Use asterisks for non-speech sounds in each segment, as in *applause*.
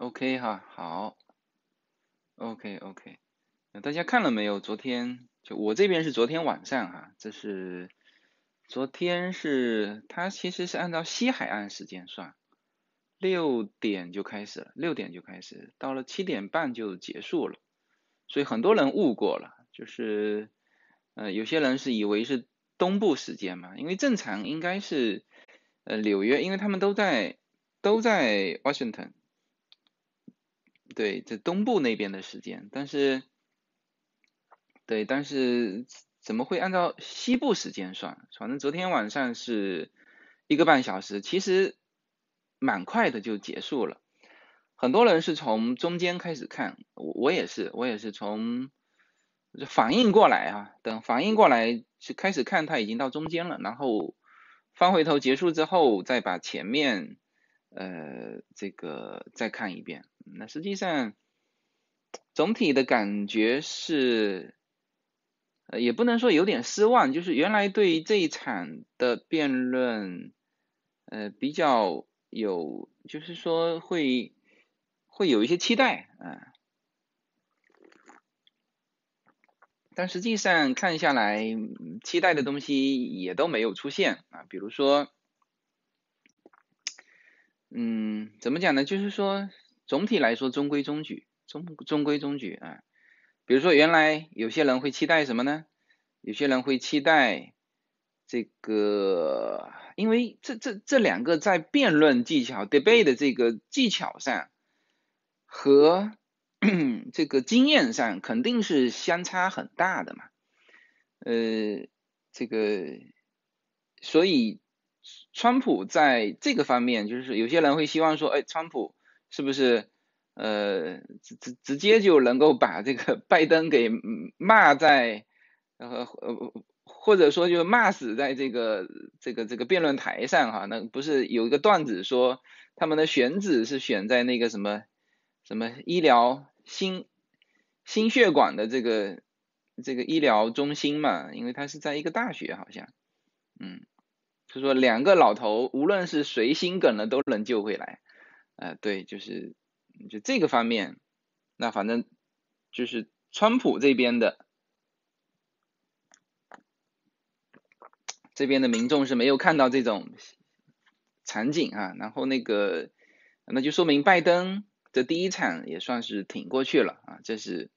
OK 哈，好，OK OK，大家看了没有？昨天就我这边是昨天晚上哈，这是昨天是它其实是按照西海岸时间算，六点就开始了，六点就开始，到了七点半就结束了，所以很多人误过了，就是呃有些人是以为是东部时间嘛，因为正常应该是呃纽约，因为他们都在都在 Washington。对，这东部那边的时间，但是，对，但是怎么会按照西部时间算？反正昨天晚上是一个半小时，其实蛮快的就结束了。很多人是从中间开始看，我我也是，我也是从反应过来啊，等反应过来是开始看，它已经到中间了，然后翻回头结束之后，再把前面呃这个再看一遍。那实际上，总体的感觉是，呃，也不能说有点失望，就是原来对于这一场的辩论，呃，比较有，就是说会会有一些期待啊，但实际上看下来，期待的东西也都没有出现啊，比如说，嗯，怎么讲呢？就是说。总体来说中规中矩，中中规中矩啊。比如说原来有些人会期待什么呢？有些人会期待这个，因为这这这两个在辩论技巧 debate 的这个技巧上和 *clears throat* 这个经验上肯定是相差很大的嘛。呃，这个所以川普在这个方面就是有些人会希望说，哎，川普。是不是呃直直直接就能够把这个拜登给骂在呃呃或者说就骂死在这个这个这个辩论台上哈？那不是有一个段子说他们的选址是选在那个什么什么医疗心心血管的这个这个医疗中心嘛？因为他是在一个大学好像，嗯，就说两个老头无论是谁心梗了都能救回来。呃，对，就是就这个方面，那反正就是川普这边的这边的民众是没有看到这种场景啊，然后那个那就说明拜登的第一场也算是挺过去了啊，这是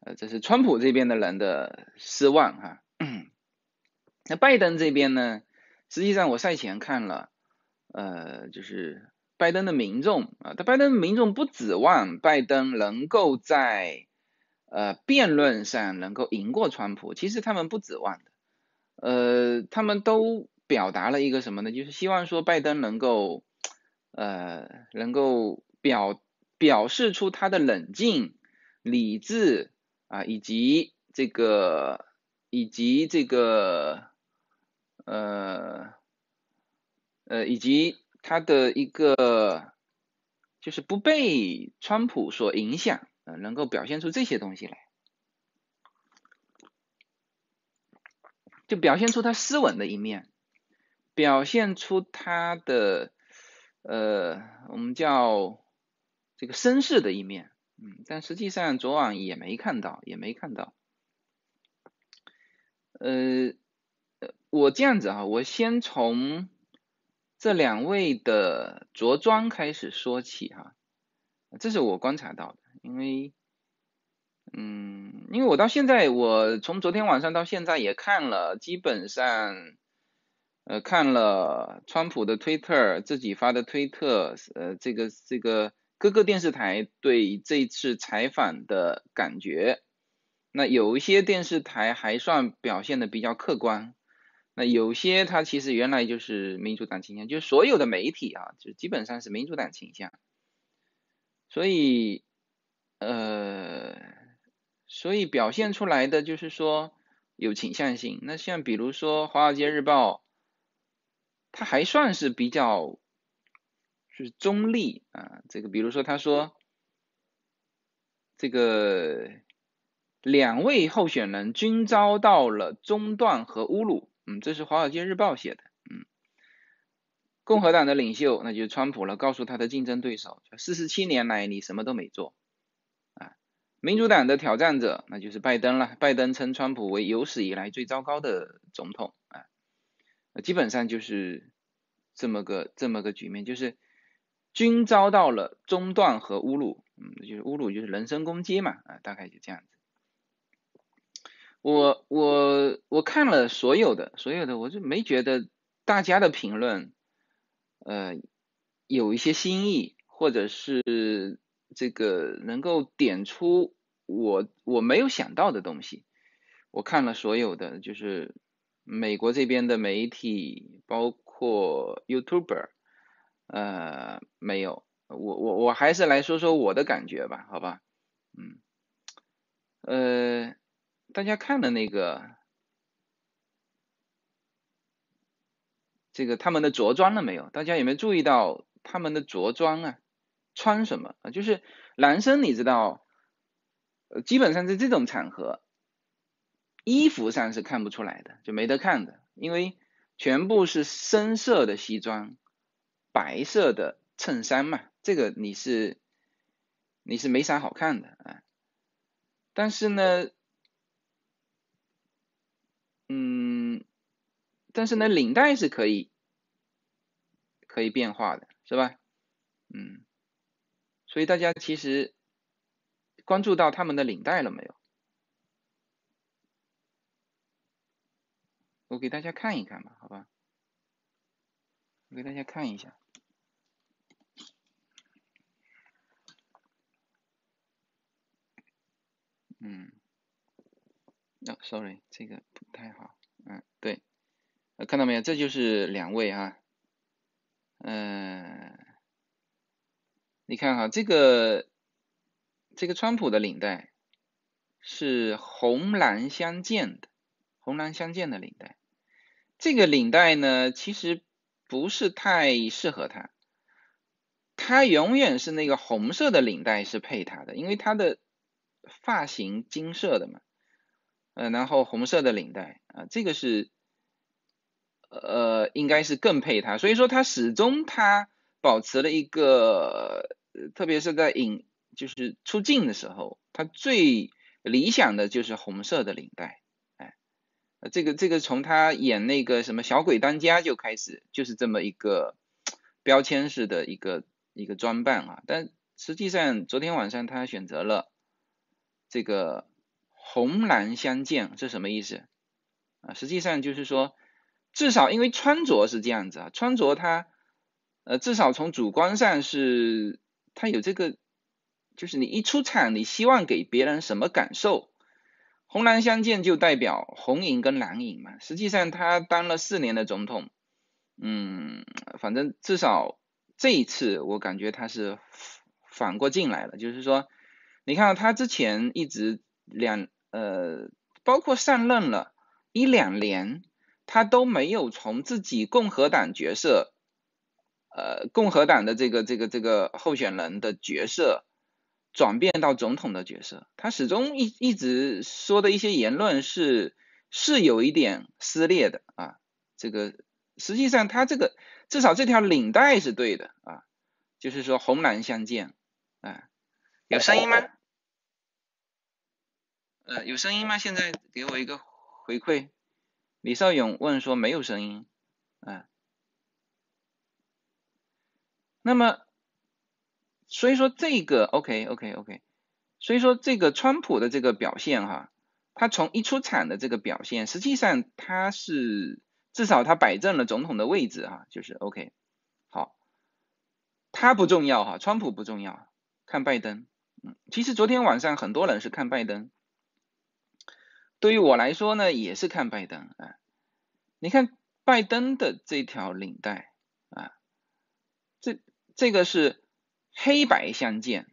呃这是川普这边的人的失望哈。那拜登这边呢，实际上我赛前看了，呃，就是。拜登的民众啊，他拜登民众不指望拜登能够在呃辩论上能够赢过川普，其实他们不指望的，呃，他们都表达了一个什么呢？就是希望说拜登能够呃能够表表示出他的冷静、理智啊，以及这个以及这个呃呃以及。他的一个就是不被川普所影响，呃，能够表现出这些东西来，就表现出他斯文的一面，表现出他的呃，我们叫这个绅士的一面，嗯，但实际上昨晚也没看到，也没看到，呃，我这样子啊，我先从。这两位的着装开始说起哈，这是我观察到的，因为，嗯，因为我到现在，我从昨天晚上到现在也看了，基本上，呃，看了川普的推特，自己发的推特，呃，这个这个各个电视台对这次采访的感觉，那有一些电视台还算表现的比较客观。那有些他其实原来就是民主党倾向，就是所有的媒体啊，就基本上是民主党倾向，所以呃，所以表现出来的就是说有倾向性。那像比如说《华尔街日报》，它还算是比较是中立啊。这个比如说他说这个两位候选人均遭到了中断和侮辱。嗯，这是《华尔街日报》写的。嗯，共和党的领袖那就是川普了，告诉他的竞争对手，四十七年来你什么都没做啊。民主党的挑战者那就是拜登了，拜登称川普为有史以来最糟糕的总统啊，基本上就是这么个这么个局面，就是均遭到了中断和侮辱，嗯，就是侮辱就是人身攻击嘛啊，大概就这样子。我我我看了所有的所有的，我就没觉得大家的评论，呃，有一些新意，或者是这个能够点出我我没有想到的东西。我看了所有的，就是美国这边的媒体，包括 YouTuber，呃，没有。我我我还是来说说我的感觉吧，好吧，嗯，呃。大家看了那个这个他们的着装了没有？大家有没有注意到他们的着装啊？穿什么啊？就是男生，你知道，呃，基本上在这种场合，衣服上是看不出来的，就没得看的，因为全部是深色的西装，白色的衬衫嘛，这个你是你是没啥好看的啊。但是呢。但是呢，领带是可以可以变化的，是吧？嗯，所以大家其实关注到他们的领带了没有？我给大家看一看吧，好吧？我给大家看一下。嗯。哦，sorry，这个不太好。嗯，对，看到没有？这就是两位啊。嗯，你看哈，这个这个川普的领带是红蓝相间的，红蓝相间的领带。这个领带呢，其实不是太适合他，他永远是那个红色的领带是配他的，因为他的发型金色的嘛。呃，然后红色的领带啊，这个是呃，应该是更配他，所以说他始终他保持了一个，特别是在影就是出镜的时候，他最理想的就是红色的领带，哎，这个这个从他演那个什么小鬼当家就开始就是这么一个标签式的一个一个装扮啊，但实际上昨天晚上他选择了这个。红蓝相间，这什么意思啊？实际上就是说，至少因为穿着是这样子啊，穿着它，呃，至少从主观上是它有这个，就是你一出场，你希望给别人什么感受？红蓝相间就代表红影跟蓝影嘛。实际上他当了四年的总统，嗯，反正至少这一次我感觉他是反过劲来了，就是说，你看他之前一直两。呃，包括上任了一两年，他都没有从自己共和党角色，呃，共和党的这个这个这个候选人的角色转变到总统的角色。他始终一一直说的一些言论是是有一点撕裂的啊。这个实际上他这个至少这条领带是对的啊，就是说红蓝相间啊，有声音吗？呃，有声音吗？现在给我一个回馈。李少勇问说没有声音，啊，那么，所以说这个 OK OK OK，所以说这个川普的这个表现哈，他从一出场的这个表现，实际上他是至少他摆正了总统的位置哈，就是 OK，好，他不重要哈，川普不重要，看拜登，嗯，其实昨天晚上很多人是看拜登。对于我来说呢，也是看拜登啊。你看拜登的这条领带啊，这这个是黑白相间，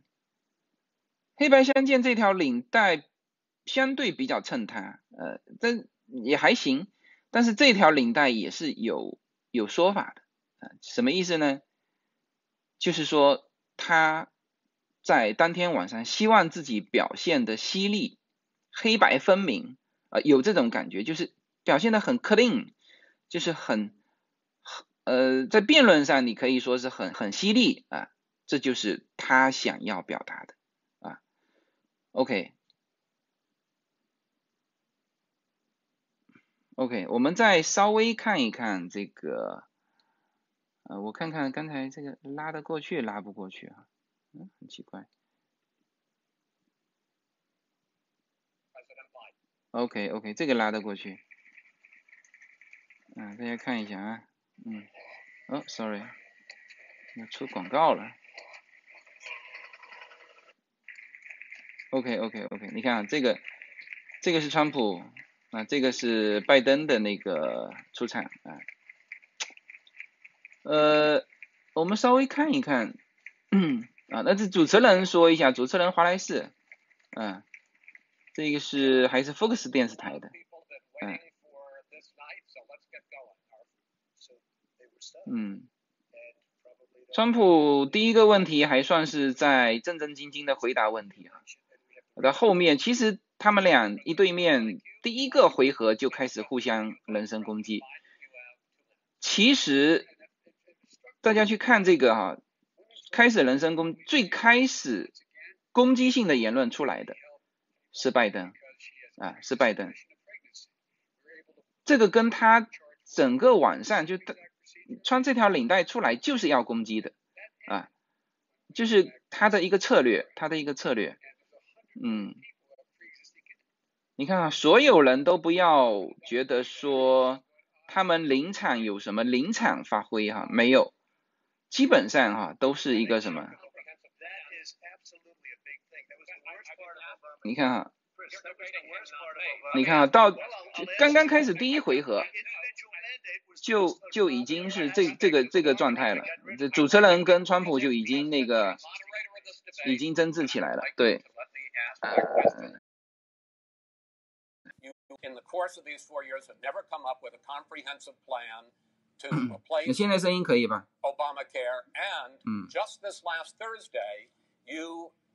黑白相间这条领带相对比较衬他，呃，但也还行。但是这条领带也是有有说法的啊，什么意思呢？就是说他在当天晚上希望自己表现的犀利。黑白分明，呃，有这种感觉，就是表现的很 clean，就是很很呃，在辩论上你可以说是很很犀利啊，这就是他想要表达的啊。OK。OK，我们再稍微看一看这个，呃，我看看刚才这个拉得过去拉不过去啊，嗯，很奇怪。OK OK，这个拉得过去。嗯，大家看一下啊，嗯，哦，Sorry，要出广告了。OK OK OK，你看啊这个，这个是川普。啊，这个是拜登的那个出场啊，呃，我们稍微看一看，*clears throat* 啊，那这主持人说一下，主持人华莱士，嗯，这个是还是 Fox 电视台的，嗯，嗯，川普第一个问题还算是在正正经经的回答问题啊，到后面其实。他们俩一对面，第一个回合就开始互相人身攻击。其实大家去看这个哈，开始人身攻，最开始攻击性的言论出来的是拜登啊，是拜登。这个跟他整个晚上就他穿这条领带出来就是要攻击的啊，就是他的一个策略，他的一个策略，嗯。你看啊，所有人都不要觉得说他们临场有什么临场发挥哈，没有，基本上哈都是一个什么？你看哈，你看啊，到刚刚开始第一回合就就已经是这这个这个状态了，这主持人跟川普就已经那个已经争执起来了，对。in the course of these four years have never come up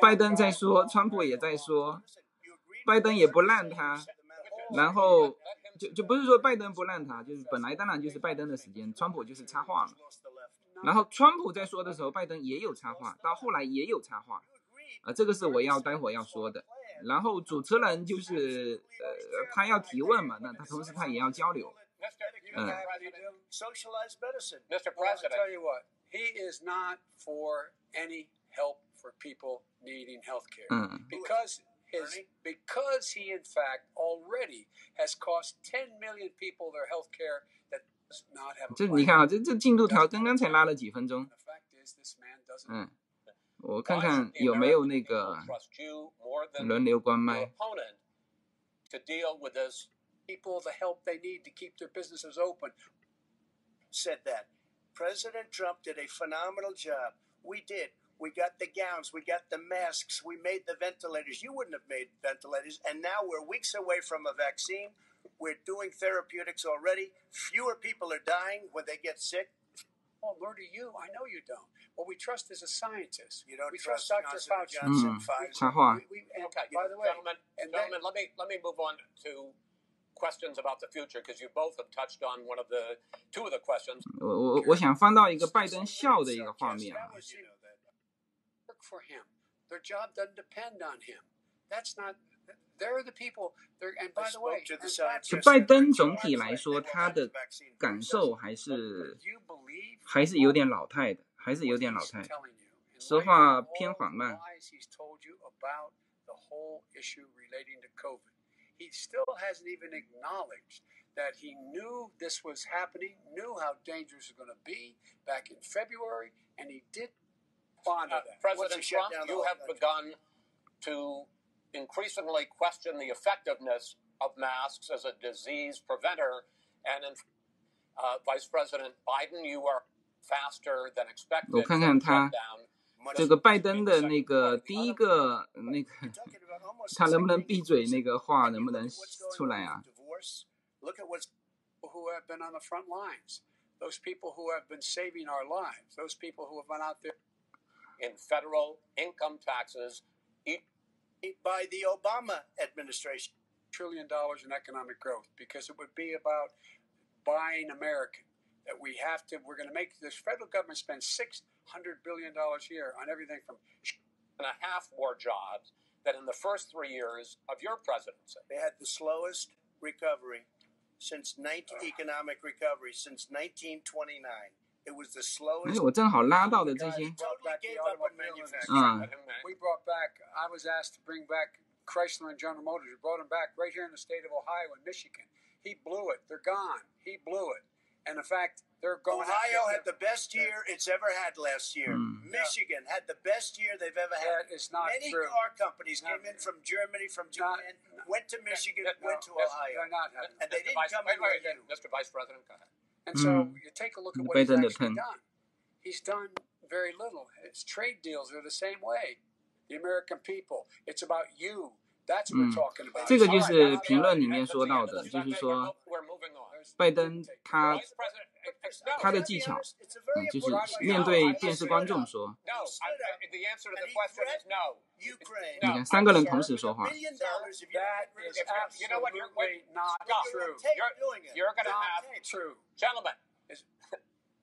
拜登在说，川普也在说，拜登也不让他，然后就就不是说拜登不让他，就是本来当然就是拜登的时间，川普就是插话了。然后川普在说的时候，拜登也有插话，到后来也有插话，啊，这个是我要待会要说的。然后主持人就是呃，他要提问嘛，那他同时他也要交流。嗯。Mr. President, tell you what, he is not for any help for people needing health care. Because his, because he in fact already has cost 10 million people their health care that does not have. 这你看啊，这这进度条刚刚才拉了几分钟。嗯。我看看有没有那个轮流关麦。People the help they need to keep their businesses open. Said that. President Trump did a phenomenal job. We did. We got the gowns, we got the masks, we made the ventilators. You wouldn't have made ventilators. And now we're weeks away from a vaccine. We're doing therapeutics already. Fewer people are dying when they get sick. Oh, murder you? I know you don't. What we trust is a scientist. You don't we trust, trust Dr. Johnson, Fauci. Johnson, mm. Pfizer. We, we, and, okay, by the way, gentlemen, gentlemen let me let me move on to questions about the future because you both have touched on one of the two of the questions. 我我我想翻到一个拜登笑的一个画面啊。 Work for him. Their job doesn't depend on him. That's not 就拜登总体来说，他的感受还是还是有点老态的，还是有点老态，说话偏缓慢。that he knew this was happening, knew how dangerous it was going to be back in February, and he did honor uh, that. President Trump, you have begun to increasingly question the effectiveness of masks as a disease preventer. And in, uh, Vice President Biden, you are 我看看他这个拜登的那个第一个那个，他能不能闭嘴？那个话能不能出来啊 *laughs*？in federal income taxes by the Obama administration. Trillion dollars in economic growth because it would be about buying American. That we have to, we're going to make this federal government spend $600 billion a year on everything from and a half more jobs than in the first three years of your presidency. They had the slowest recovery since 19, economic recovery since 1929. 哎，我正好拉到的这些，嗯。Chrysler and General Motors. We brought them back right here in the state of Ohio and Michigan. He blew it. They're gone. He blew it. And in fact, they're going. Ohio had the best year it's ever had last year. Mm. Michigan had the best year they've ever had. That is not Many true. car companies not, came in from Germany, from Japan, not, went to Michigan, no, went to Ohio, not, and they didn't come in with you. Mr. Vice President, go ahead. And so mm. you take a look at what he's actually done. He's done very little. His trade deals are the same way. The American people. It's about you. That's what we're talking about. 这个就是评论里面说到的，就是说拜登他 他的技巧，嗯，就是面对电视观众说，你看三个人同时说话。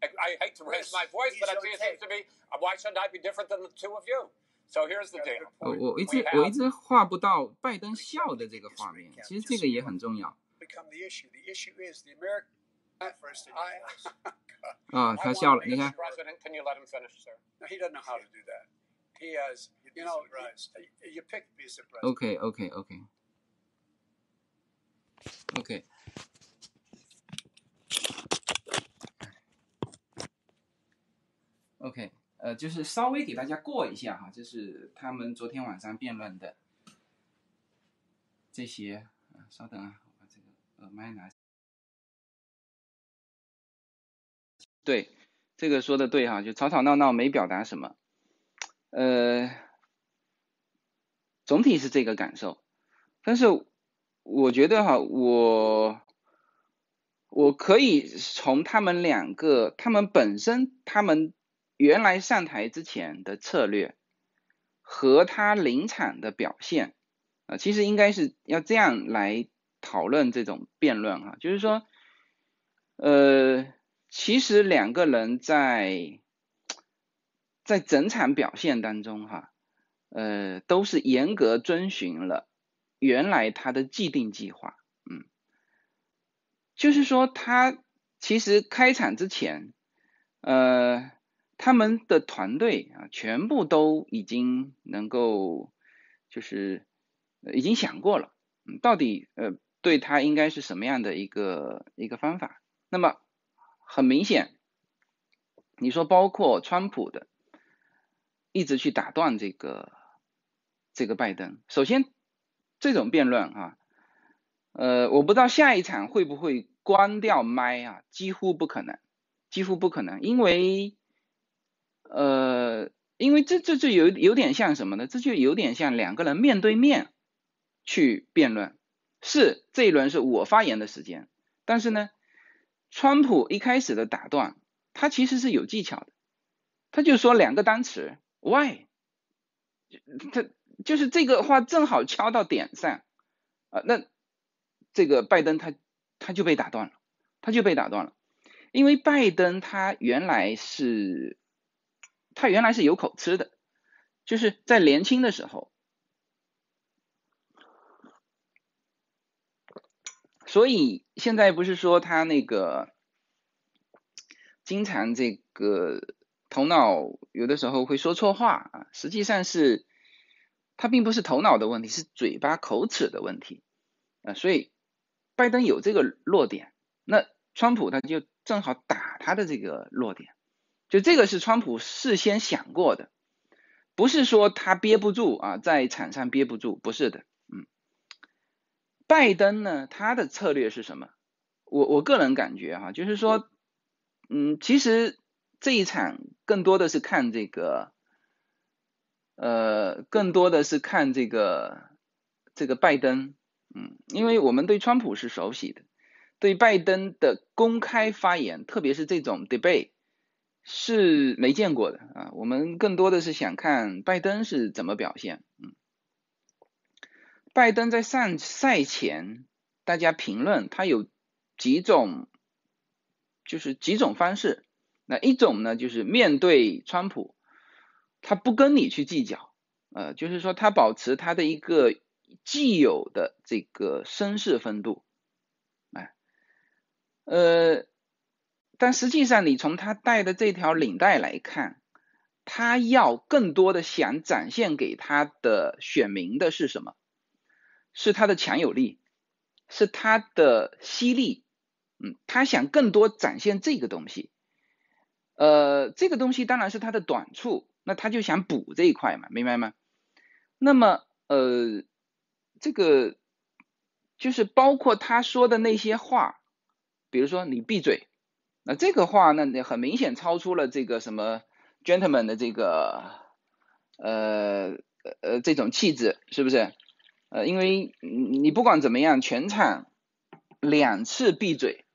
I hate to raise my voice, but it seems to be why shouldn't I be different than the two of you? So here's the deal. 我我一直我一直画不到拜登笑的这个画面，其实这个也很重要。Let him finish, sir? He doesn't know how to do that. He has, you know, you pick piece of president. Okay, okay, okay. Okay. OK，呃，就是稍微给大家过一下哈，就是他们昨天晚上辩论的这些啊，稍等啊，我把这个耳麦拿。对，这个说的对哈，就吵吵闹闹没表达什么，呃，总体是这个感受，但是我觉得哈，我我可以从他们两个，他们本身，他们原来上台之前的策略和他临场的表现啊，其实应该是要这样来讨论这种辩论哈，就是说，呃。其实两个人在在整场表现当中，哈，呃，都是严格遵循了原来他的既定计划，嗯，就是说他其实开场之前，呃，他们的团队啊，全部都已经能够就是已经想过了，到底呃对他应该是什么样的一个一个方法，那么。很明显，你说包括川普的，一直去打断这个这个拜登。首先，这种辩论啊，呃，我不知道下一场会不会关掉麦啊，几乎不可能，几乎不可能，因为，呃，因为这这就有有点像什么呢？这就有点像两个人面对面去辩论，是这一轮是我发言的时间，但是呢。川普一开始的打断，他其实是有技巧的，他就说两个单词 why，他就是这个话正好敲到点上，啊，那这个拜登他他就被打断了，他就被打断了，因为拜登他原来是他原来是有口吃的，就是在年轻的时候。所以现在不是说他那个经常这个头脑有的时候会说错话啊，实际上是他并不是头脑的问题，是嘴巴口齿的问题啊。所以拜登有这个弱点，那川普他就正好打他的这个弱点，就这个是川普事先想过的，不是说他憋不住啊，在场上憋不住，不是的。拜登呢，他的策略是什么？我我个人感觉哈，就是说，嗯，其实这一场更多的是看这个，呃，更多的是看这个这个拜登，嗯，因为我们对川普是熟悉的，对拜登的公开发言，特别是这种 debate 是没见过的啊。我们更多的是想看拜登是怎么表现，嗯，拜登在上赛前，大家评论他有几种。就是几种方式，那一种呢，就是面对川普，他不跟你去计较，呃，就是说他保持他的一个既有的这个绅士风度，哎，呃，但实际上你从他戴的这条领带来看，他要更多的想展现给他的选民的是什么？是他的强有力，是他的犀利。嗯，他想更多展现这个东西，呃，这个东西当然是他的短处，那他就想补这一块嘛，明白吗？那么，呃，这个就是包括他说的那些话，比如说你闭嘴，那这个话呢，很明显超出了这个什么 gentleman 的这个，呃呃这种气质，是不是？呃，因为你不管怎么样，全场两次闭嘴。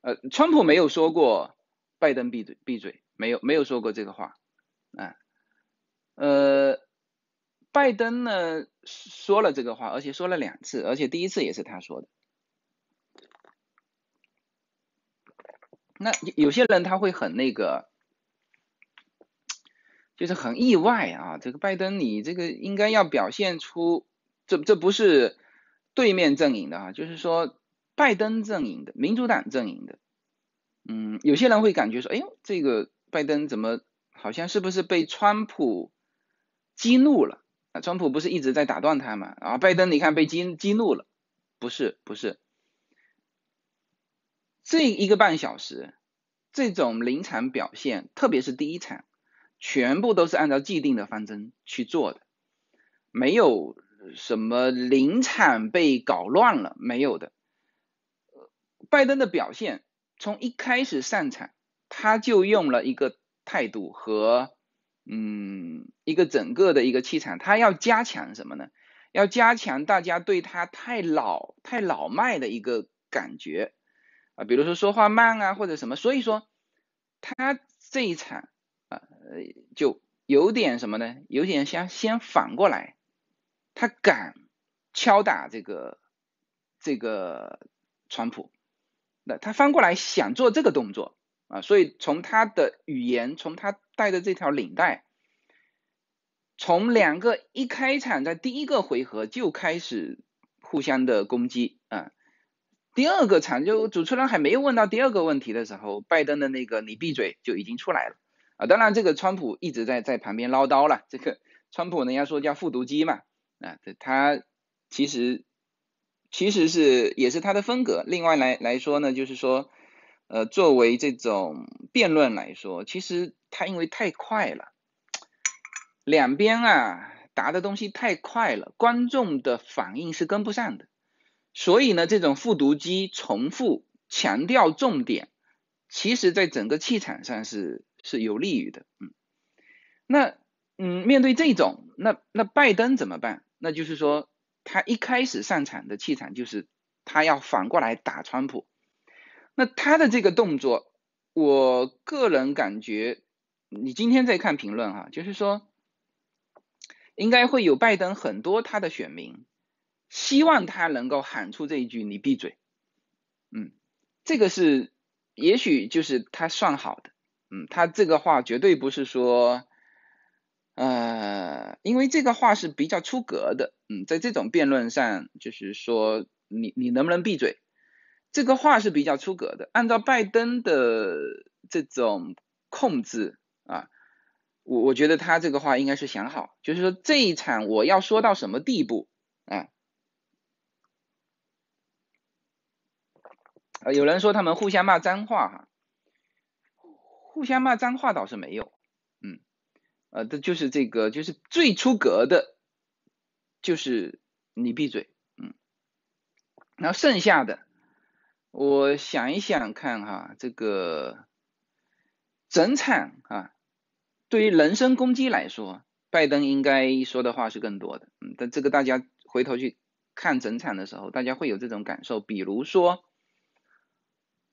呃，川普没有说过拜登闭嘴闭嘴，没有没有说过这个话，啊，呃，拜登呢说了这个话，而且说了两次，而且第一次也是他说的。那有些人他会很那个，就是很意外啊，这个拜登你这个应该要表现出，这这不是对面阵营的啊，就是说。拜登阵营的民主党阵营的，嗯，有些人会感觉说，哎呦，这个拜登怎么好像是不是被川普激怒了？啊，川普不是一直在打断他嘛？啊，拜登你看被激激怒了？不是，不是，这一个半小时这种临场表现，特别是第一场，全部都是按照既定的方针去做的，没有什么临场被搞乱了，没有的。拜登的表现从一开始上场，他就用了一个态度和嗯一个整个的一个气场，他要加强什么呢？要加强大家对他太老太老迈的一个感觉啊，比如说说话慢啊或者什么，所以说他这一场啊就有点什么呢？有点像先反过来，他敢敲打这个这个川普。那他翻过来想做这个动作啊，所以从他的语言，从他带的这条领带，从两个一开场在第一个回合就开始互相的攻击啊，第二个场就主持人还没有问到第二个问题的时候，拜登的那个你闭嘴就已经出来了啊，当然这个川普一直在在旁边唠叨了，这个川普人家说叫复读机嘛啊，他其实。其实是也是他的风格。另外来来说呢，就是说，呃，作为这种辩论来说，其实他因为太快了，两边啊答的东西太快了，观众的反应是跟不上的。所以呢，这种复读机重复强调重点，其实在整个气场上是是有利于的。嗯，那嗯，面对这种，那那拜登怎么办？那就是说。他一开始上场的气场就是他要反过来打川普，那他的这个动作，我个人感觉，你今天在看评论哈，就是说，应该会有拜登很多他的选民，希望他能够喊出这一句“你闭嘴”，嗯，这个是也许就是他算好的，嗯，他这个话绝对不是说。呃，因为这个话是比较出格的，嗯，在这种辩论上，就是说你你能不能闭嘴，这个话是比较出格的。按照拜登的这种控制啊，我我觉得他这个话应该是想好，就是说这一场我要说到什么地步啊？呃，有人说他们互相骂脏话哈，互相骂脏话倒是没有。呃，这就是这个，就是最出格的，就是你闭嘴，嗯，然后剩下的，我想一想看哈，这个整场啊，对于人身攻击来说，拜登应该说的话是更多的。嗯，但这个大家回头去看整场的时候，大家会有这种感受。比如说，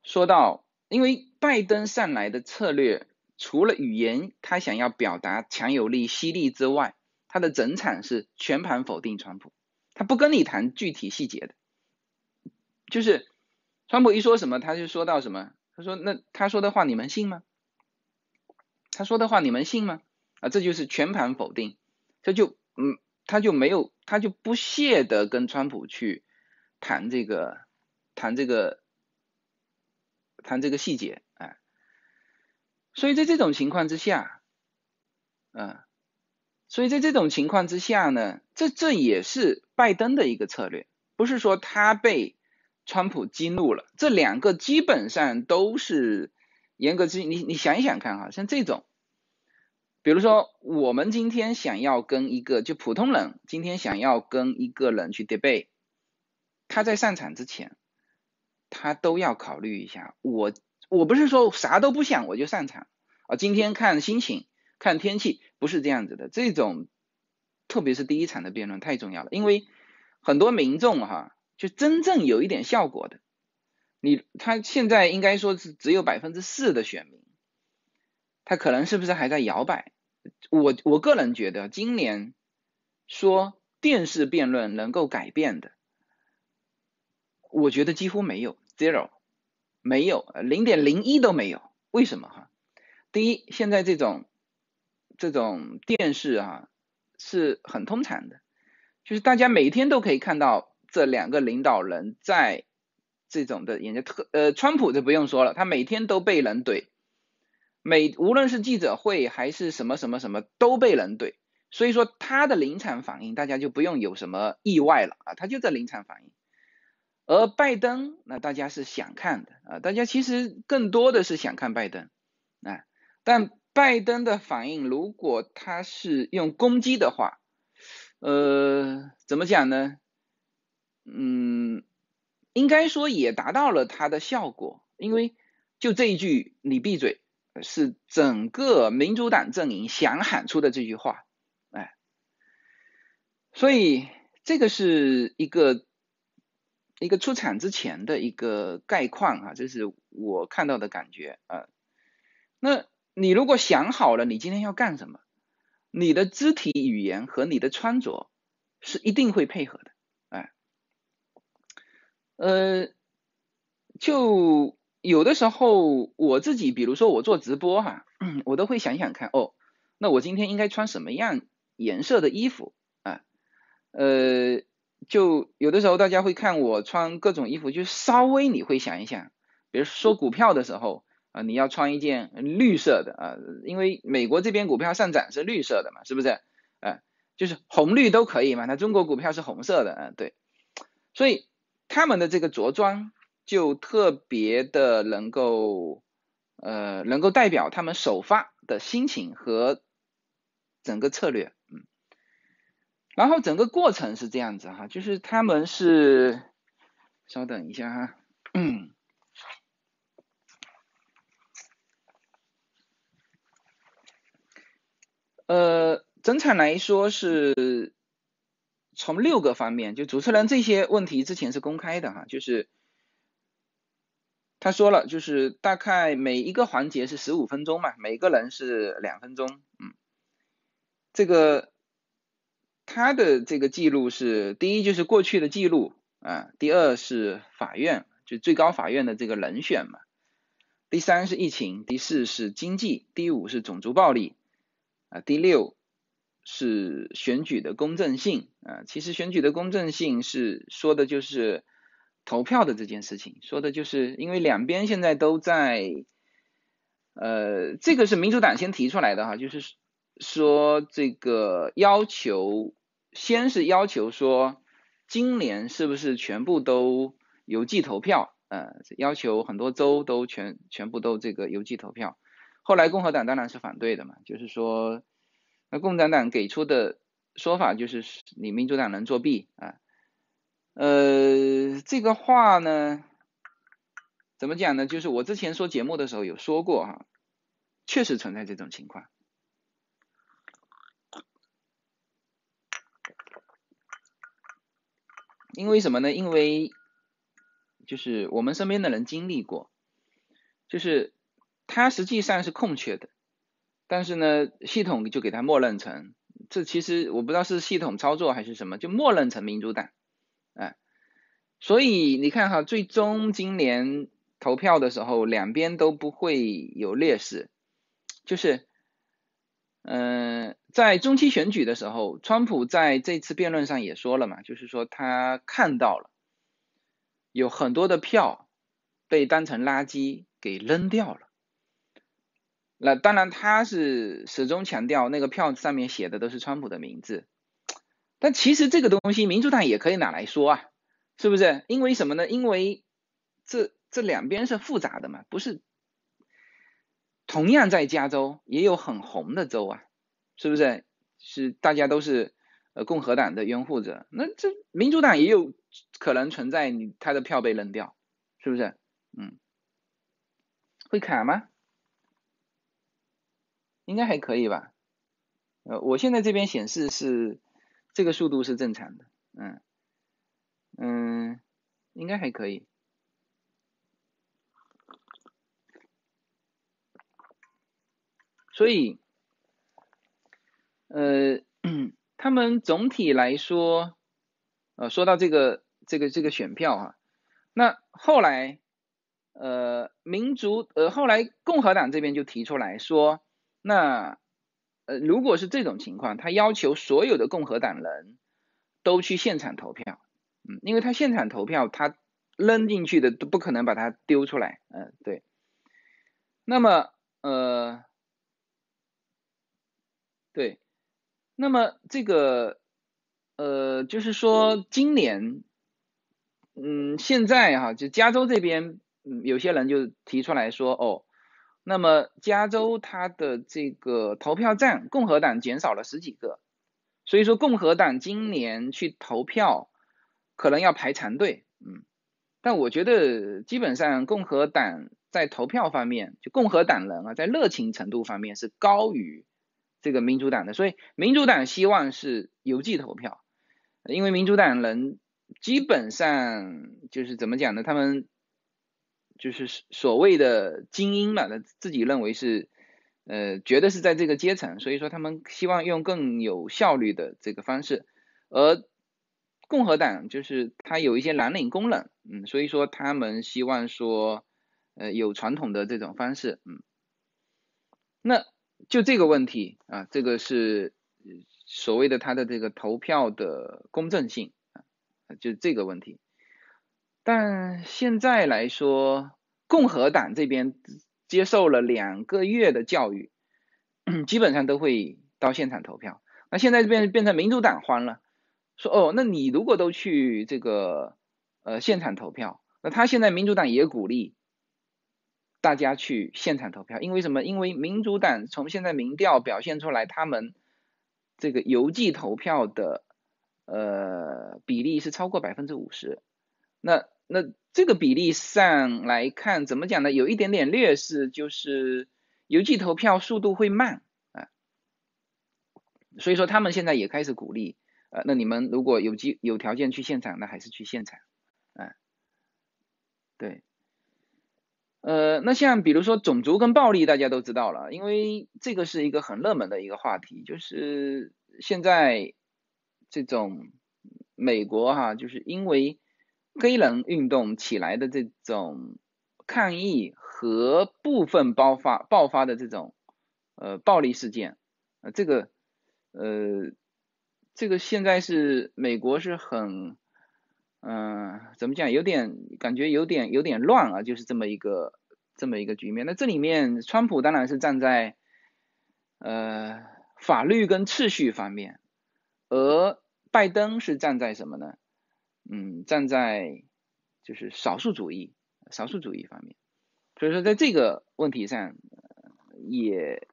说到，因为拜登上来的策略，除了语言他想要表达强有力、犀利之外，他的整场是全盘否定川普，他不跟你谈具体细节的，就是川普一说什么，他就说到什么。他说：“那他说的话你们信吗？他说的话你们信吗？啊，这就是全盘否定，他就嗯，他就没有，他就不屑的跟川普去谈这个，谈这个，谈这个细节，所以在这种情况之下，嗯，所以在这种情况之下呢，这这也是拜登的一个策略，不是说他被。”川普激怒了，这两个基本上都是严格之你你想一想看哈，像这种，比如说我们今天想要跟一个就普通人今天想要跟一个人去 debate，他在上场之前，他都要考虑一下，我我不是说啥都不想我就上场啊，今天看心情看天气不是这样子的，这种特别是第一场的辩论太重要了，因为很多民众哈。就真正有一点效果的，你他现在应该说是只有百分之四的选民，他可能是不是还在摇摆？我我个人觉得，今年说电视辩论能够改变的，我觉得几乎没有，zero，没有，零点零一都没有。为什么哈？第一，现在这种这种电视啊是很通常的，就是大家每天都可以看到。这两个领导人在这种的演讲特呃，川普就不用说了，他每天都被人怼，每无论是记者会还是什么什么什么都被人怼，所以说他的临场反应大家就不用有什么意外了啊，他就这临场反应。而拜登那大家是想看的啊，大家其实更多的是想看拜登啊，但拜登的反应如果他是用攻击的话，呃，怎么讲呢？嗯，应该说也达到了它的效果，因为就这一句“你闭嘴”是整个民主党阵营想喊出的这句话，哎，所以这个是一个一个出场之前的一个概况啊，这是我看到的感觉啊。那你如果想好了你今天要干什么，你的肢体语言和你的穿着是一定会配合的。呃，就有的时候我自己，比如说我做直播哈，我都会想想看哦，那我今天应该穿什么样颜色的衣服啊？呃，就有的时候大家会看我穿各种衣服，就稍微你会想一想，比如说股票的时候啊，你要穿一件绿色的啊，因为美国这边股票上涨是绿色的嘛，是不是？啊，就是红绿都可以嘛，那中国股票是红色的，嗯，对，所以。他们的这个着装就特别的能够，呃，能够代表他们首发的心情和整个策略，然后整个过程是这样子哈，就是他们是，稍等一下哈，嗯，呃，整场来说是。从六个方面，就主持人这些问题之前是公开的哈，就是他说了，就是大概每一个环节是十五分钟嘛，每个人是两分钟，嗯，这个他的这个记录是第一就是过去的记录啊，第二是法院就最高法院的这个人选嘛，第三是疫情，第四是经济，第五是种族暴力啊，第六。是选举的公正性啊，其实选举的公正性是说的就是投票的这件事情，说的就是因为两边现在都在，呃，这个是民主党先提出来的哈，就是说这个要求先是要求说今年是不是全部都邮寄投票，呃，要求很多州都全全部都这个邮寄投票，后来共和党当然是反对的嘛，就是说。那共产党给出的说法就是你民主党能作弊啊，呃，这个话呢，怎么讲呢？就是我之前说节目的时候有说过哈，确实存在这种情况。因为什么呢？因为就是我们身边的人经历过，就是它实际上是空缺的，但是呢，系统就给它默认成，这其实我不知道是系统操作还是什么，就默认成民主党，哎，所以你看哈，最终今年投票的时候，两边都不会有劣势，就是。嗯，在中期选举的时候，川普在这次辩论上也说了嘛，就是说他看到了有很多的票被当成垃圾给扔掉了。那当然，他是始终强调那个票上面写的都是川普的名字，但其实这个东西民主党也可以拿来说啊，是不是？因为什么呢？因为这这两边是复杂的嘛，不是。同样在加州也有很红的州啊，是不是？是大家都是呃共和党的拥护者，那这民主党也有可能存在你他的票被扔掉，是不是？嗯，会卡吗？应该还可以吧。呃，我现在这边显示是这个速度是正常的，嗯嗯，应该还可以。所以，呃，他们总体来说，呃，说到这个这个这个选票哈，那后来，呃，民主呃后来共和党这边就提出来说，那呃如果是这种情况，他要求所有的共和党人都去现场投票，嗯，因为他现场投票，他扔进去的都不可能把它丢出来，嗯，对，那么呃。对，那么这个，呃，就是说今年，嗯，现在哈，就加州这边，嗯，有些人就提出来说，哦，那么加州它的这个投票站，共和党减少了十几个，所以说共和党今年去投票可能要排长队，嗯，但我觉得基本上共和党在投票方面，就共和党人啊，在热情程度方面是高于。这个民主党的，所以民主党希望是邮寄投票，因为民主党人基本上就是怎么讲呢？他们就是所谓的精英嘛，他自己认为是呃觉得是在这个阶层，所以说他们希望用更有效率的这个方式，而共和党就是他有一些蓝领工人，嗯，所以说他们希望说呃有传统的这种方式，嗯，那。就这个问题啊，这个是所谓的他的这个投票的公正性啊，就这个问题。但现在来说，共和党这边接受了两个月的教育，基本上都会到现场投票。那现在变变成民主党慌了，说哦，那你如果都去这个呃现场投票，那他现在民主党也鼓励。大家去现场投票，因为什么？因为民主党从现在民调表现出来，他们这个邮寄投票的呃比例是超过百分之五十。那那这个比例上来看，怎么讲呢？有一点点劣势，就是邮寄投票速度会慢啊。所以说他们现在也开始鼓励，呃，那你们如果有机有条件去现场，那还是去现场，啊，对。呃，那像比如说种族跟暴力，大家都知道了，因为这个是一个很热门的一个话题，就是现在这种美国哈，就是因为黑人运动起来的这种抗议和部分爆发爆发的这种呃暴力事件，呃，这个呃这个现在是美国是很。嗯，怎么讲？有点感觉有点有点乱啊，就是这么一个这么一个局面。那这里面，川普当然是站在呃法律跟秩序方面，而拜登是站在什么呢？嗯，站在就是少数主义少数主义方面。所以说，在这个问题上，也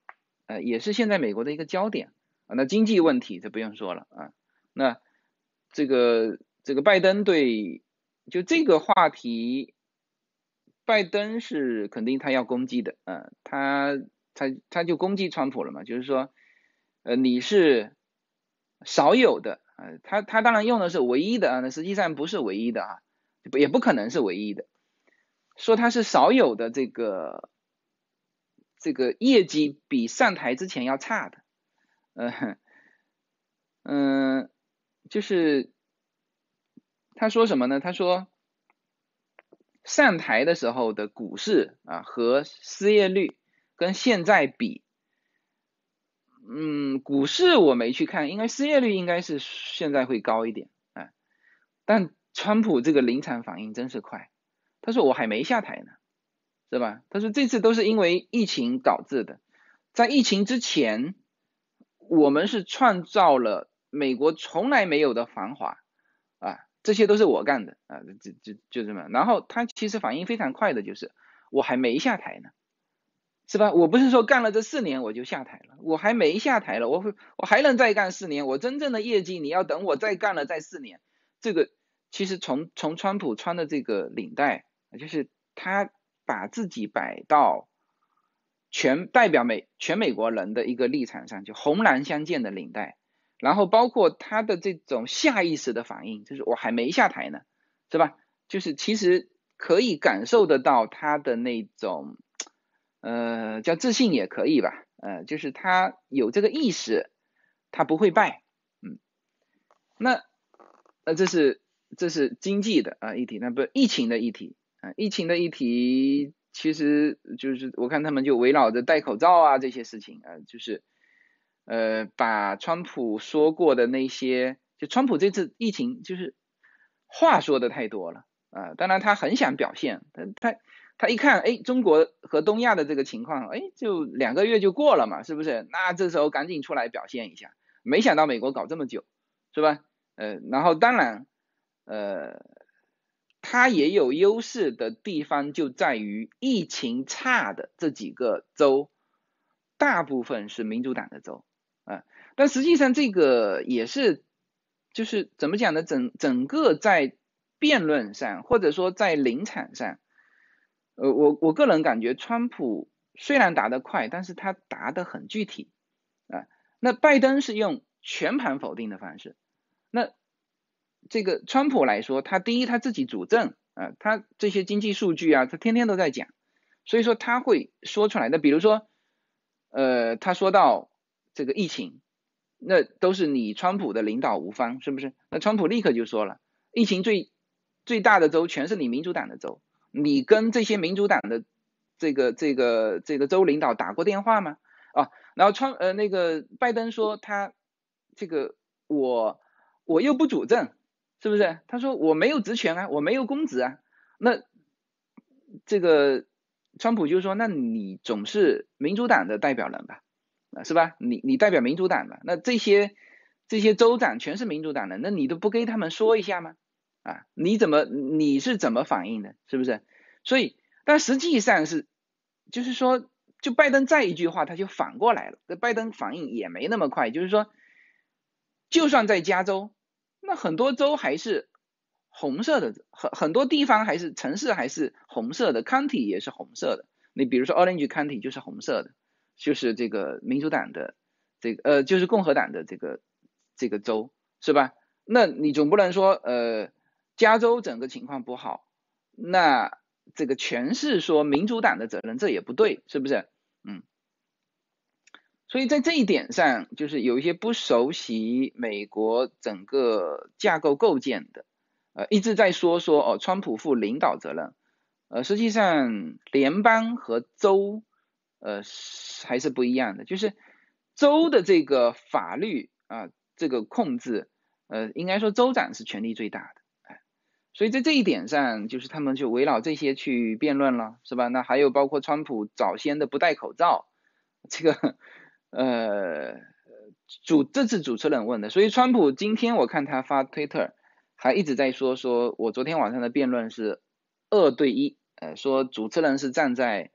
呃也是现在美国的一个焦点啊。那经济问题就不用说了啊。那这个。这个拜登对就这个话题，拜登是肯定他要攻击的，嗯，他他他就攻击川普了嘛，就是说，呃，你是少有的，呃，他他当然用的是唯一的啊，那实际上不是唯一的啊，也不可能是唯一的，说他是少有的这个这个业绩比上台之前要差的，嗯嗯，*laughs* 就是他说什么呢？他说上台的时候的股市啊和失业率。跟现在比，嗯，股市我没去看，应该失业率应该是现在会高一点，哎，但川普这个临场反应真是快，他说我还没下台呢，是吧？他说这次都是因为疫情导致的，在疫情之前，我们是创造了美国从来没有的繁华，这些都是我干的，啊，就就就这么，然后他其实反应非常快的，就是我还没下台呢。是吧？我不是说干了这四年我就下台了，我还没下台了，我会我还能再干四年。我真正的业绩你要等我再干了再四年。这个其实从从川普穿的这个领带，就是他把自己摆到全代表美全美国人的一个立场上，就红蓝相间的领带。然后包括他的这种下意识的反应，就是我还没下台呢，是吧？就是其实可以感受得到他的那种。呃，叫自信也可以吧，呃，就是他有这个意识，他不会败，嗯，那那这是这是经济的啊议题，那不疫情的议题啊，疫情的议题其实就是我看他们就围绕着戴口罩啊这些事情啊，就是呃把川普说过的那些，就川普这次疫情就是话说的太多了啊，当然他很想表现，他他。他一看，哎，中国和东亚的这个情况，哎，就两个月就过了嘛，是不是？那这时候赶紧出来表现一下。没想到美国搞这么久，是吧？呃，然后当然，呃，他也有优势的地方就在于疫情差的这几个州，大部分是民主党的州，但实际上这个也是，就是怎么讲呢？整整个在辩论上，或者说在临场上。呃，我我个人感觉，川普虽然答得快，但是他答得很具体啊。那拜登是用全盘否定的方式。那这个川普来说，他第一他自己主政啊，他这些经济数据啊，他天天都在讲，所以说他会说出来的。比如说，呃，他说到这个疫情，那都是你川普的领导无方，是不是？那川普立刻就说了，疫情最最大的州全是你民主党的州。你跟这些民主党的这个这个这个州领导打过电话吗？啊，然后川呃那个拜登说他这个我我又不主政，是不是？他说我没有职权啊，我没有公职啊。那这个川普就说，那你总是民主党的代表人吧？是吧？你你代表民主党的，那这些这些州长全是民主党的，那你都不跟他们说一下吗？啊，你怎么你是怎么反应的？是不是？所以，但实际上是，就是说，就拜登再一句话，他就反过来了。这拜登反应也没那么快，就是说，就算在加州，那很多州还是红色的，很很多地方还是城市还是红色的，county 也是红色的。你比如说 Orange County 就是红色的，就是这个民主党的这个呃，就是共和党的这个这个州，是吧？那你总不能说呃。加州整个情况不好，那这个全是说民主党的责任，这也不对，是不是？嗯，所以在这一点上，就是有一些不熟悉美国整个架构构建的，呃，一直在说说哦，川普负领导责任，呃，实际上联邦和州，呃，还是不一样的，就是州的这个法律啊，这个控制，呃，应该说州长是权力最大的。所以在这一点上，就是他们就围绕这些去辩论了，是吧？那还有包括川普早先的不戴口罩，这个呃主这次主持人问的，所以川普今天我看他发推特，还一直在说说我昨天晚上的辩论是二对一，呃，说主持人是站在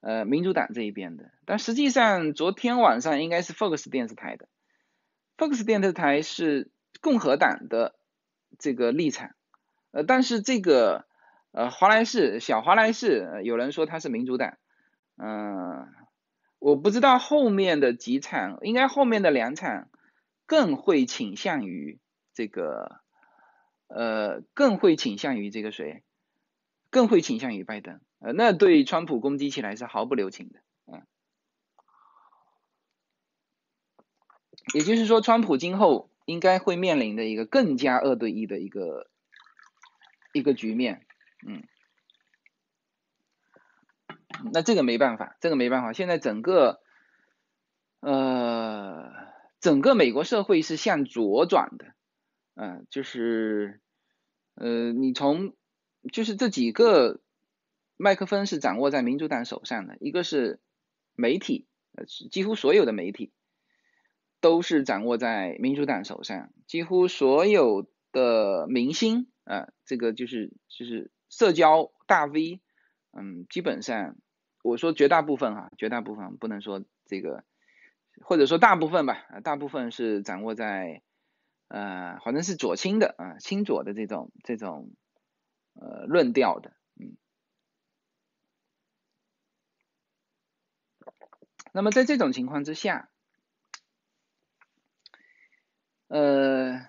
呃民主党这一边的，但实际上昨天晚上应该是 Fox 电视台的，Fox 电视台是共和党的这个立场。呃，但是这个呃，华莱士小华莱士，有人说他是民主党，嗯，我不知道后面的几场，应该后面的两场更会倾向于这个，呃，更会倾向于这个谁，更会倾向于拜登，呃，那对川普攻击起来是毫不留情的，嗯，也就是说，川普今后应该会面临的一个更加二对一的一个一个局面，嗯。那这个没办法，这个没办法。现在整个，呃，整个美国社会是向左转的，嗯，就是，呃，你从，就是这几个麦克风是掌握在民主党手上的，一个是媒体，呃，几乎所有的媒体都是掌握在民主党手上，几乎所有的明星，啊，这个就是就是社交大 V，嗯，基本上。我说绝大部分哈，绝大部分不能说这个，或者说大部分吧，大部分是掌握在呃，好像是左倾的啊，亲左的这种这种呃论调的，嗯。那么在这种情况之下，呃，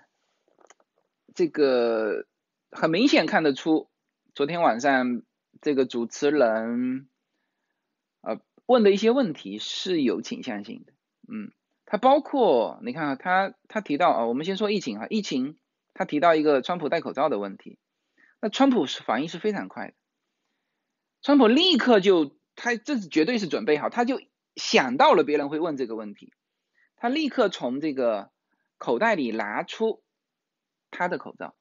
这个很明显看得出，昨天晚上这个主持人。呃问的一些问题是有倾向性的，嗯，他包括你看啊，他他提到啊，我们先说疫情啊，疫情他提到一个川普戴口罩的问题，那川普是反应是非常快的，川普立刻就他这是绝对是准备好，他就想到了别人会问这个问题，他立刻从这个口袋里拿出他的口罩，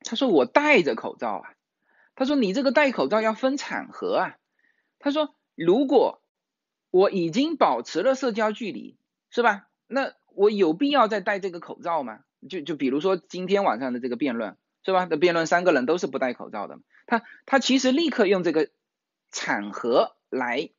他说我戴着口罩啊，他说你这个戴口罩要分场合啊。他说：“如果我已经保持了社交距离，是吧？那我有必要再戴这个口罩吗？就就比如说今天晚上的这个辩论，是吧？的辩论三个人都是不戴口罩的。他他其实立刻用这个场合来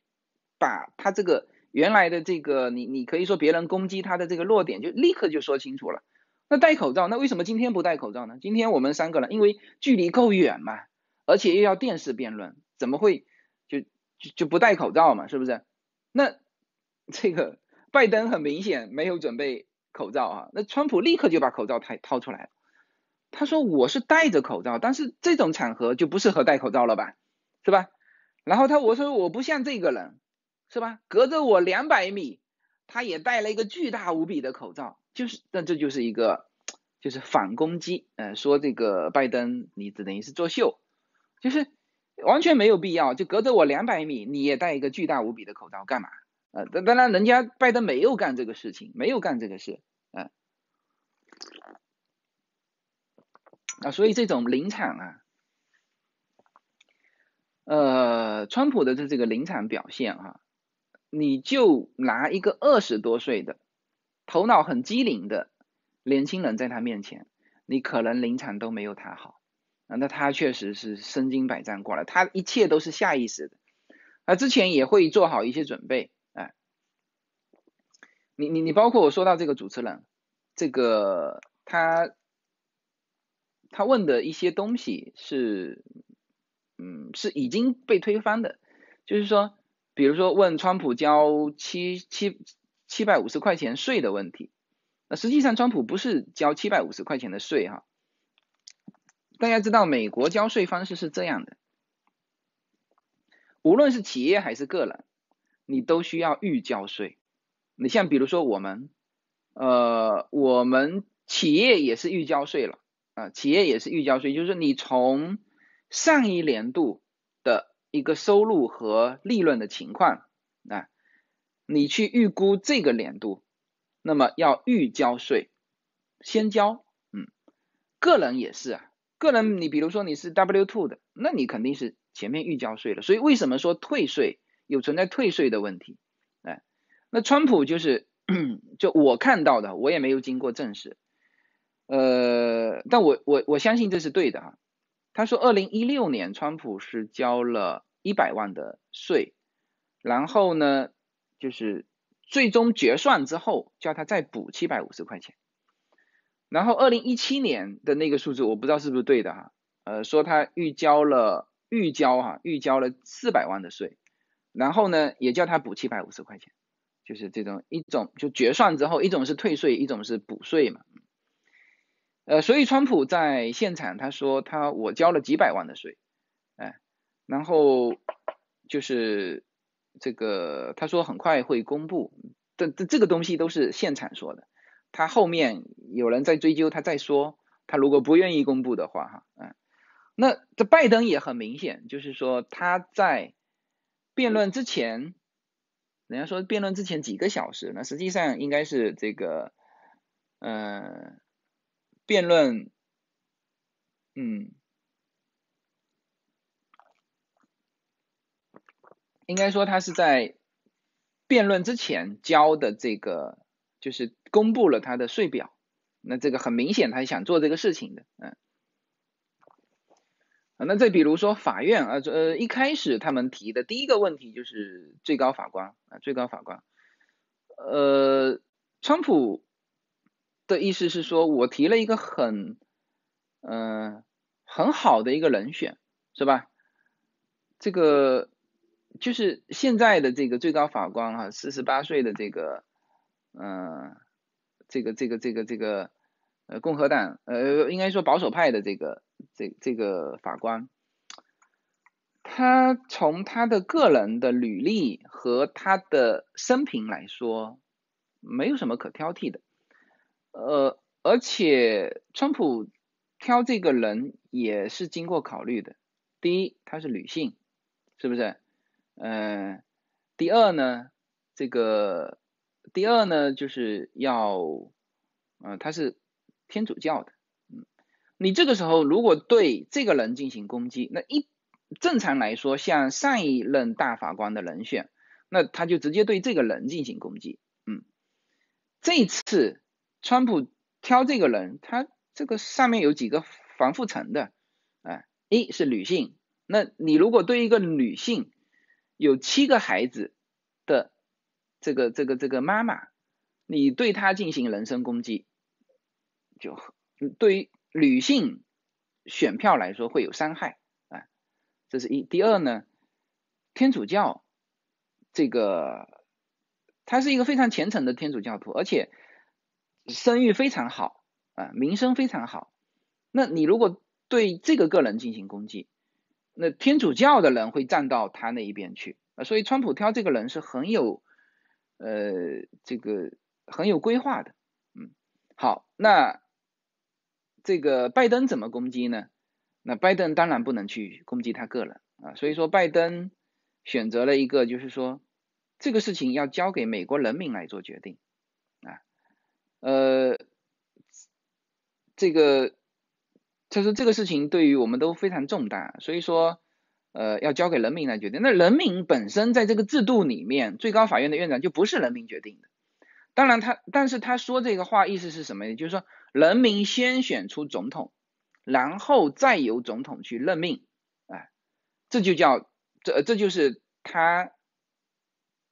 把他这个原来的这个你你可以说别人攻击他的这个弱点，就立刻就说清楚了。那戴口罩，那为什么今天不戴口罩呢？今天我们三个人因为距离够远嘛，而且又要电视辩论，怎么会？”就就就不戴口罩嘛，是不是？那这个拜登很明显没有准备口罩啊，那川普立刻就把口罩掏掏出来了。他说我是戴着口罩，但是这种场合就不适合戴口罩了吧，是吧？然后他我说我不像这个人，是吧？隔着我两百米，他也戴了一个巨大无比的口罩，就是那这就是一个就是反攻击，呃，说这个拜登你只等于是作秀，就是。完全没有必要，就隔着我两百米，你也戴一个巨大无比的口罩干嘛？呃，当当然，人家拜登没有干这个事情，没有干这个事，嗯，啊，所以这种临场啊，呃，川普的这这个临场表现哈，你就拿一个二十多岁的、头脑很机灵的年轻人在他面前，你可能临场都没有他好。啊，那他确实是身经百战过来，他一切都是下意识的，啊，之前也会做好一些准备，哎，你你你包括我说到这个主持人，这个他他问的一些东西是，嗯，是已经被推翻的，就是说，比如说问川普交七七七百五十块钱税的问题，那实际上川普不是交七百五十块钱的税哈。大家知道美国交税方式是这样的，无论是企业还是个人，你都需要预交税。你像比如说我们，呃，我们企业也是预交税了啊，企业也是预交税，就是你从上一年度的一个收入和利润的情况啊，你去预估这个年度，那么要预交税，先交，嗯，个人也是啊。个人，你比如说你是 W two 的，那你肯定是前面预交税了。所以为什么说退税有存在退税的问题？哎，那川普就是就我看到的，我也没有经过证实，呃，但我我我相信这是对的哈。他说二零一六年川普是交了一百万的税，然后呢就是最终结算之后叫他再补七百五十块钱。然后二零一七年的那个数字我不知道是不是对的哈，呃，说他预交了预交哈预交了四百万的税，然后呢也叫他补七百五十块钱，就是这种一种就决算之后，一种是退税，一种是补税嘛。呃，所以川普在现场他说他我交了几百万的税，哎，然后就是这个他说很快会公布，这这这个东西都是现场说的，他后面有人在追究他再说，他如果不愿意公布的话哈，嗯。那这拜登也很明显，就是说他在辩论之前，人家说辩论之前几个小时，那实际上应该是这个，嗯，辩论，嗯，应该说他是在辩论之前交的这个，就是公布了他的税表，那这个很明显他想做这个事情的，嗯。啊，那再比如说法院啊，呃，一开始他们提的第一个问题就是最高法官啊，最高法官，呃，川普的意思是说我提了一个很，嗯，很好的一个人选，是吧？这个就是现在的这个最高法官哈，四十八岁的这个，嗯，这个这个这个这个，呃，共和党，呃，应该说保守派的这个。这这个法官，他从他的个人的履历和他的生平来说，没有什么可挑剔的。呃，而且川普挑这个人也是经过考虑的。第一，她是女性，是不是？嗯，第二呢，这个第二呢，就是要，嗯，他是天主教的。嗯你这个时候如果对这个人进行攻击，那一正常来说，像上一任大法官的人选，那他就直接对这个人进行攻击。嗯，这次川普挑这个人，他这个上面有几个防护层的，啊，一是女性，那你如果对一个女性有七个孩子的这个这个这个妈妈，你对她进行人身攻击，就对于。女性选票来说会有伤害啊，这是一。第二呢，天主教这个他是一个非常虔诚的天主教徒，而且声誉非常好啊，名声非常好。那你如果对这个个人进行攻击，那天主教的人会站到他那一边去啊。所以川普挑这个人是很有呃这个很有规划的。嗯，好，那。这个拜登怎么攻击呢？那拜登当然不能去攻击他个人啊，所以说拜登选择了一个，就是说这个事情要交给美国人民来做决定，呃，这个他说这个事情对于我们都非常重大，所以说呃要交给人民来决定。那人民本身在这个制度里面，最高法院的院长就不是人民决定的。当然他，但是他说这个话意思是什么呢？就是说，人民先选出总统，然后再由总统去任命，哎，这就叫这这就是他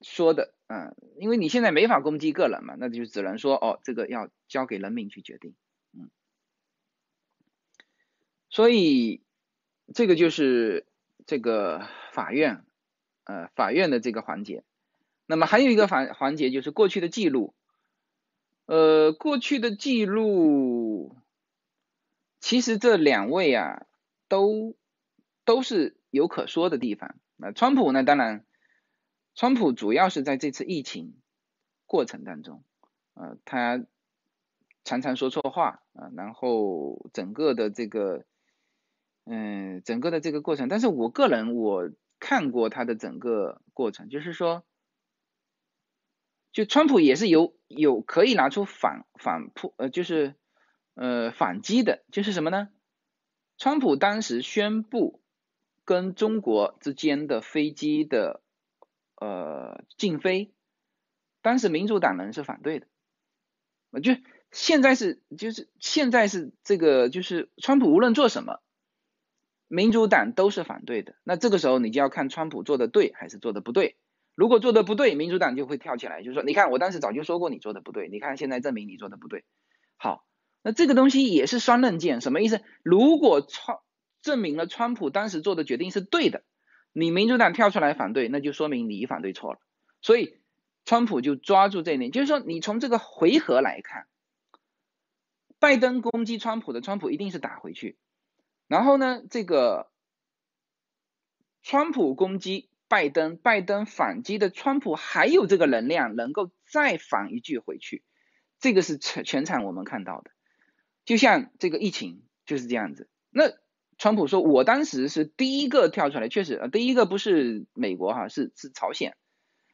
说的，嗯，因为你现在没法攻击个人嘛，那就只能说哦，这个要交给人民去决定，嗯，所以这个就是这个法院，呃，法院的这个环节。那么还有一个环环节就是过去的记录，呃，过去的记录，其实这两位啊，都都是有可说的地方。那川普呢，当然，川普主要是在这次疫情过程当中，呃，他常常说错话啊，然后整个的这个，嗯，整个的这个过程，但是我个人我看过他的整个过程，就是说。就川普也是有有可以拿出反反扑呃就是呃反击的，就是什么呢？川普当时宣布跟中国之间的飞机的呃禁飞，当时民主党人是反对的，就现在是就是现在是这个就是川普无论做什么，民主党都是反对的，那这个时候你就要看川普做的对还是做的不对。如果做的不对，民主党就会跳起来，就是说，你看我当时早就说过你做的不对，你看现在证明你做的不对。好，那这个东西也是双刃剑，什么意思？如果川证明了川普当时做的决定是对的，你民主党跳出来反对，那就说明你反对错了。所以川普就抓住这一点，就是说你从这个回合来看，拜登攻击川普的，川普一定是打回去。然后呢，这个川普攻击拜登，拜登反击的，川普还有这个能量能够再反一句回去，这个是全全场我们看到的。就像这个疫情就是这样子，那。川普说：“我当时是第一个跳出来，确实，呃，第一个不是美国哈，是是朝鲜。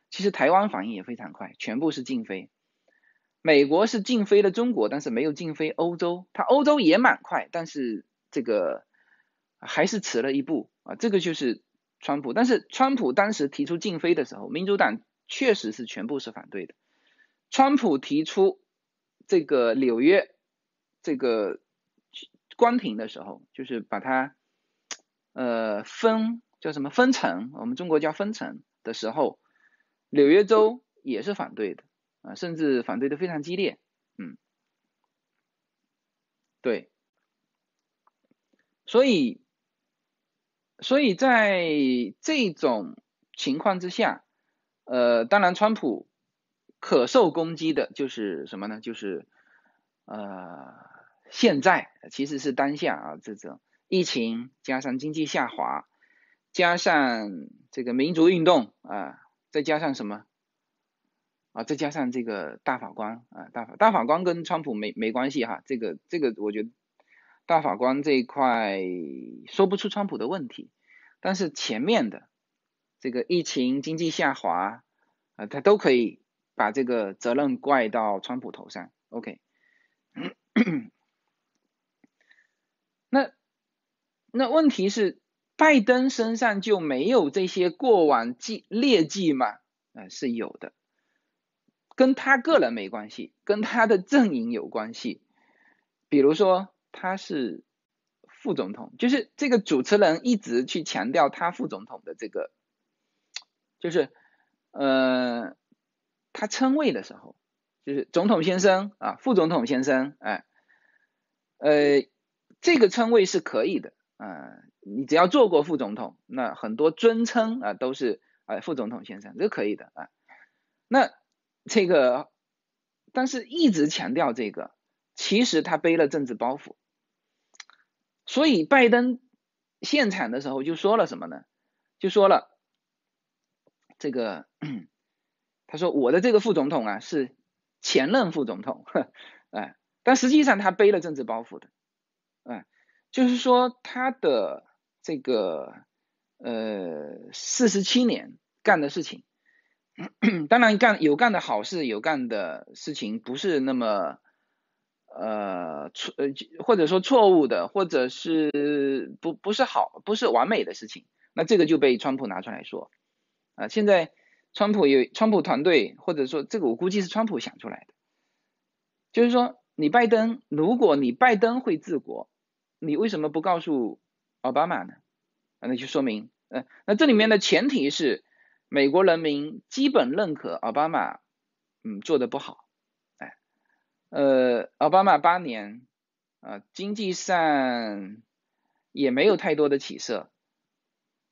其实台湾反应也非常快，全部是禁飞。美国是禁飞了中国，但是没有禁飞欧洲。它欧洲也蛮快，但是这个还是迟了一步啊。这个就是川普。但是川普当时提出禁飞的时候，民主党确实是全部是反对的。川普提出这个纽约这个。”关停的时候，就是把它呃分叫什么分层，我们中国叫分层的时候，纽约州也是反对的啊，甚至反对的非常激烈，嗯，对，所以所以在这种情况之下，呃，当然川普可受攻击的就是什么呢？就是呃。现在其实是当下啊，这种疫情加上经济下滑，加上这个民族运动啊，再加上什么啊？再加上这个大法官啊，大法大法官跟川普没没关系哈，这个这个我觉得大法官这一块说不出川普的问题，但是前面的这个疫情、经济下滑啊，他都可以把这个责任怪到川普头上。OK。那那问题是，拜登身上就没有这些过往绩劣迹吗？啊，是有的，跟他个人没关系，跟他的阵营有关系。比如说，他是副总统，就是这个主持人一直去强调他副总统的这个，就是呃，他称谓的时候，就是总统先生啊，副总统先生，哎，呃。这个称谓是可以的，嗯，你只要做过副总统，那很多尊称啊都是呃副总统先生，这可以的啊。那这个，但是一直强调这个，其实他背了政治包袱。所以拜登现场的时候就说了什么呢？就说了这个，他说我的这个副总统啊是前任副总统，哎，*laughs* 但实际上他背了政治包袱的。嗯，就是说他的这个呃四十七年干的事情，*clears throat* 当然干有干的好事，有干的事情不是那么呃错呃或者说错误的，或者是不不是好不是完美的事情，那这个就被川普拿出来说啊。现在川普有川普团队，或者说这个我估计是川普想出来的，就是说你拜登，如果你拜登会治国。你为什么不告诉奥巴马呢？那就说明，呃，那这里面的前提是美国人民基本认可奥巴马，嗯，做的不好，哎，呃，奥巴马八年，啊，经济上也没有太多的起色，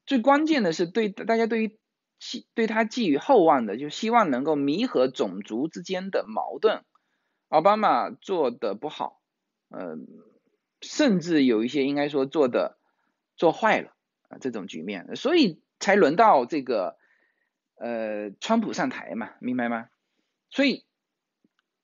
最关键的是对大家对于寄对他寄予厚望的，就希望能够弥合种族之间的矛盾，奥巴马做的不好，嗯。甚至有一些应该说做的做坏了啊，这种局面，所以才轮到这个呃川普上台嘛，明白吗？所以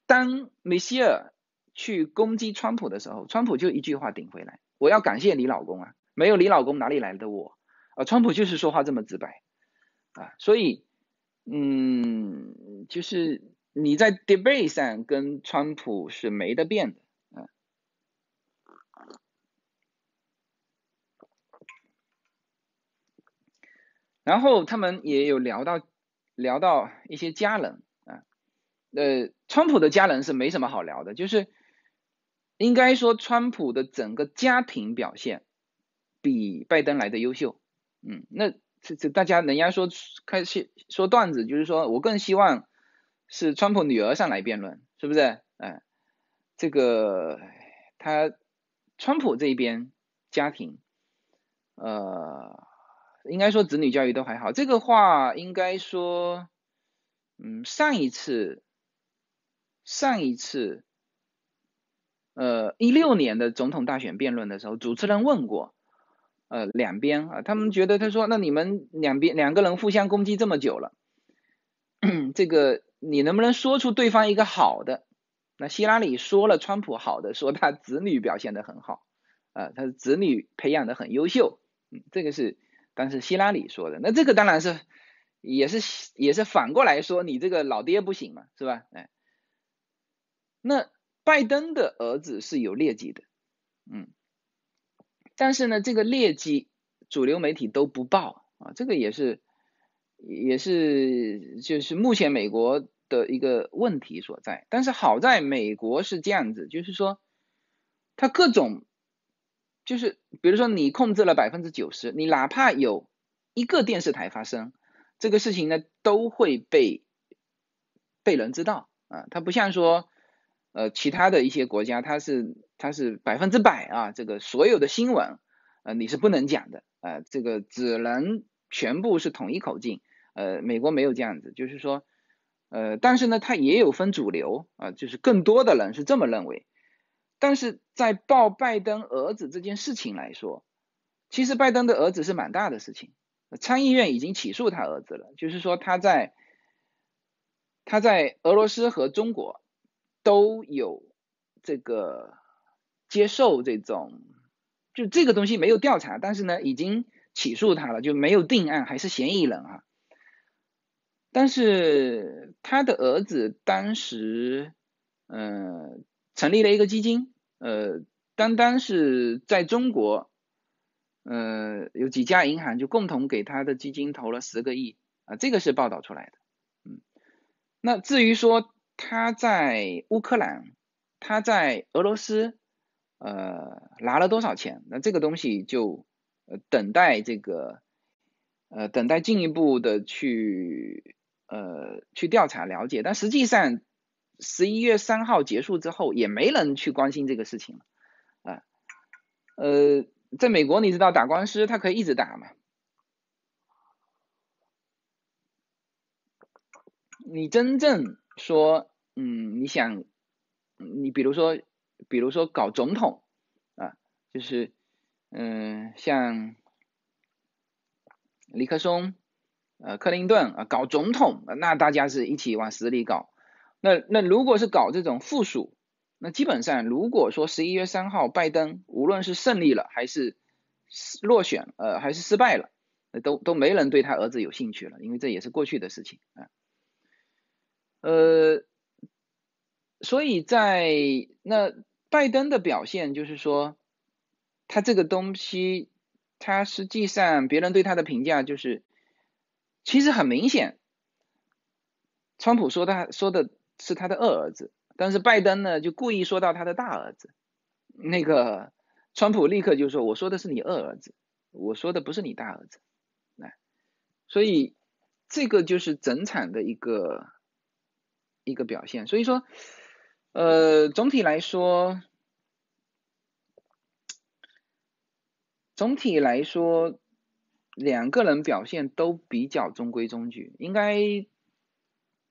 当梅西尔去攻击川普的时候，川普就一句话顶回来：我要感谢你老公啊，没有你老公哪里来的我？啊，川普就是说话这么直白啊，所以嗯，就是你在 debate 上跟川普是没得变的。然后他们也有聊到聊到一些家人啊，呃，川普的家人是没什么好聊的，就是应该说川普的整个家庭表现比拜登来的优秀，嗯，那这这大家人家说开始说段子，就是说我更希望是川普女儿上来辩论，是不是？哎，这个他川普这边家庭，呃。应该说子女教育都还好。这个话应该说，嗯，上一次，上一次，呃，一六年的总统大选辩论的时候，主持人问过，呃，两边啊，他们觉得他说，那你们两边两个人互相攻击这么久了，这个你能不能说出对方一个好的？那希拉里说了川普好的，说他子女表现的很好，啊，他的子女培养的很优秀，嗯，这个是但是希拉里说的。那这个当然是也是也是反过来说，你这个老爹不行嘛，是吧？哎，那拜登的儿子是有劣迹的，嗯，但是呢，这个劣迹主流媒体都不报啊，这个也是也是就是目前美国。的一个问题所在，但是好在美国是这样子，就是说，它各种，就是比如说你控制了百分之九十，你哪怕有一个电视台发生这个事情呢，都会被被人知道啊。它不像说，呃，其他的一些国家，它是它是百分之百啊，这个所有的新闻，呃，你是不能讲的啊，这个只能全部是统一口径。呃，美国没有这样子，就是说。呃，但是呢，它也有分主流啊，就是更多的人是这么认为。但是在抱拜登儿子这件事情来说，其实拜登的儿子是蛮大的事情，参议院已经起诉他儿子了，就是说他在他在俄罗斯和中国都有这个接受这种，就这个东西没有调查，但是呢，已经起诉他了，就没有定案，还是嫌疑人啊。但是他的儿子当时，嗯，成立了一个基金，呃，单单是在中国，呃，有几家银行就共同给他的基金投了十个亿，啊，这个是报道出来的，嗯，那至于说他在乌克兰，他在俄罗斯，呃，拿了多少钱，那这个东西就，呃，等待这个，呃，等待进一步的去。呃，去调查了解，但实际上十一月三号结束之后，也没人去关心这个事情了啊。呃，在美国，你知道打官司他可以一直打嘛？你真正说，嗯，你想，你比如说，比如说搞总统啊，就是，嗯，像尼克松。呃，克林顿啊，搞总统，那大家是一起往死里搞。那那如果是搞这种附属，那基本上如果说十一月三号拜登无论是胜利了还是落选，呃，还是失败了，都都没人对他儿子有兴趣了，因为这也是过去的事情啊。呃，所以在那拜登的表现就是说，他这个东西，他实际上别人对他的评价就是。其实很明显，川普说他说的是他的二儿子，但是拜登呢就故意说到他的大儿子。那个川普立刻就说：“我说的是你二儿子，我说的不是你大儿子。”来，所以这个就是整场的一个一个表现。所以说，呃，总体来说，总体来说。两个人表现都比较中规中矩，应该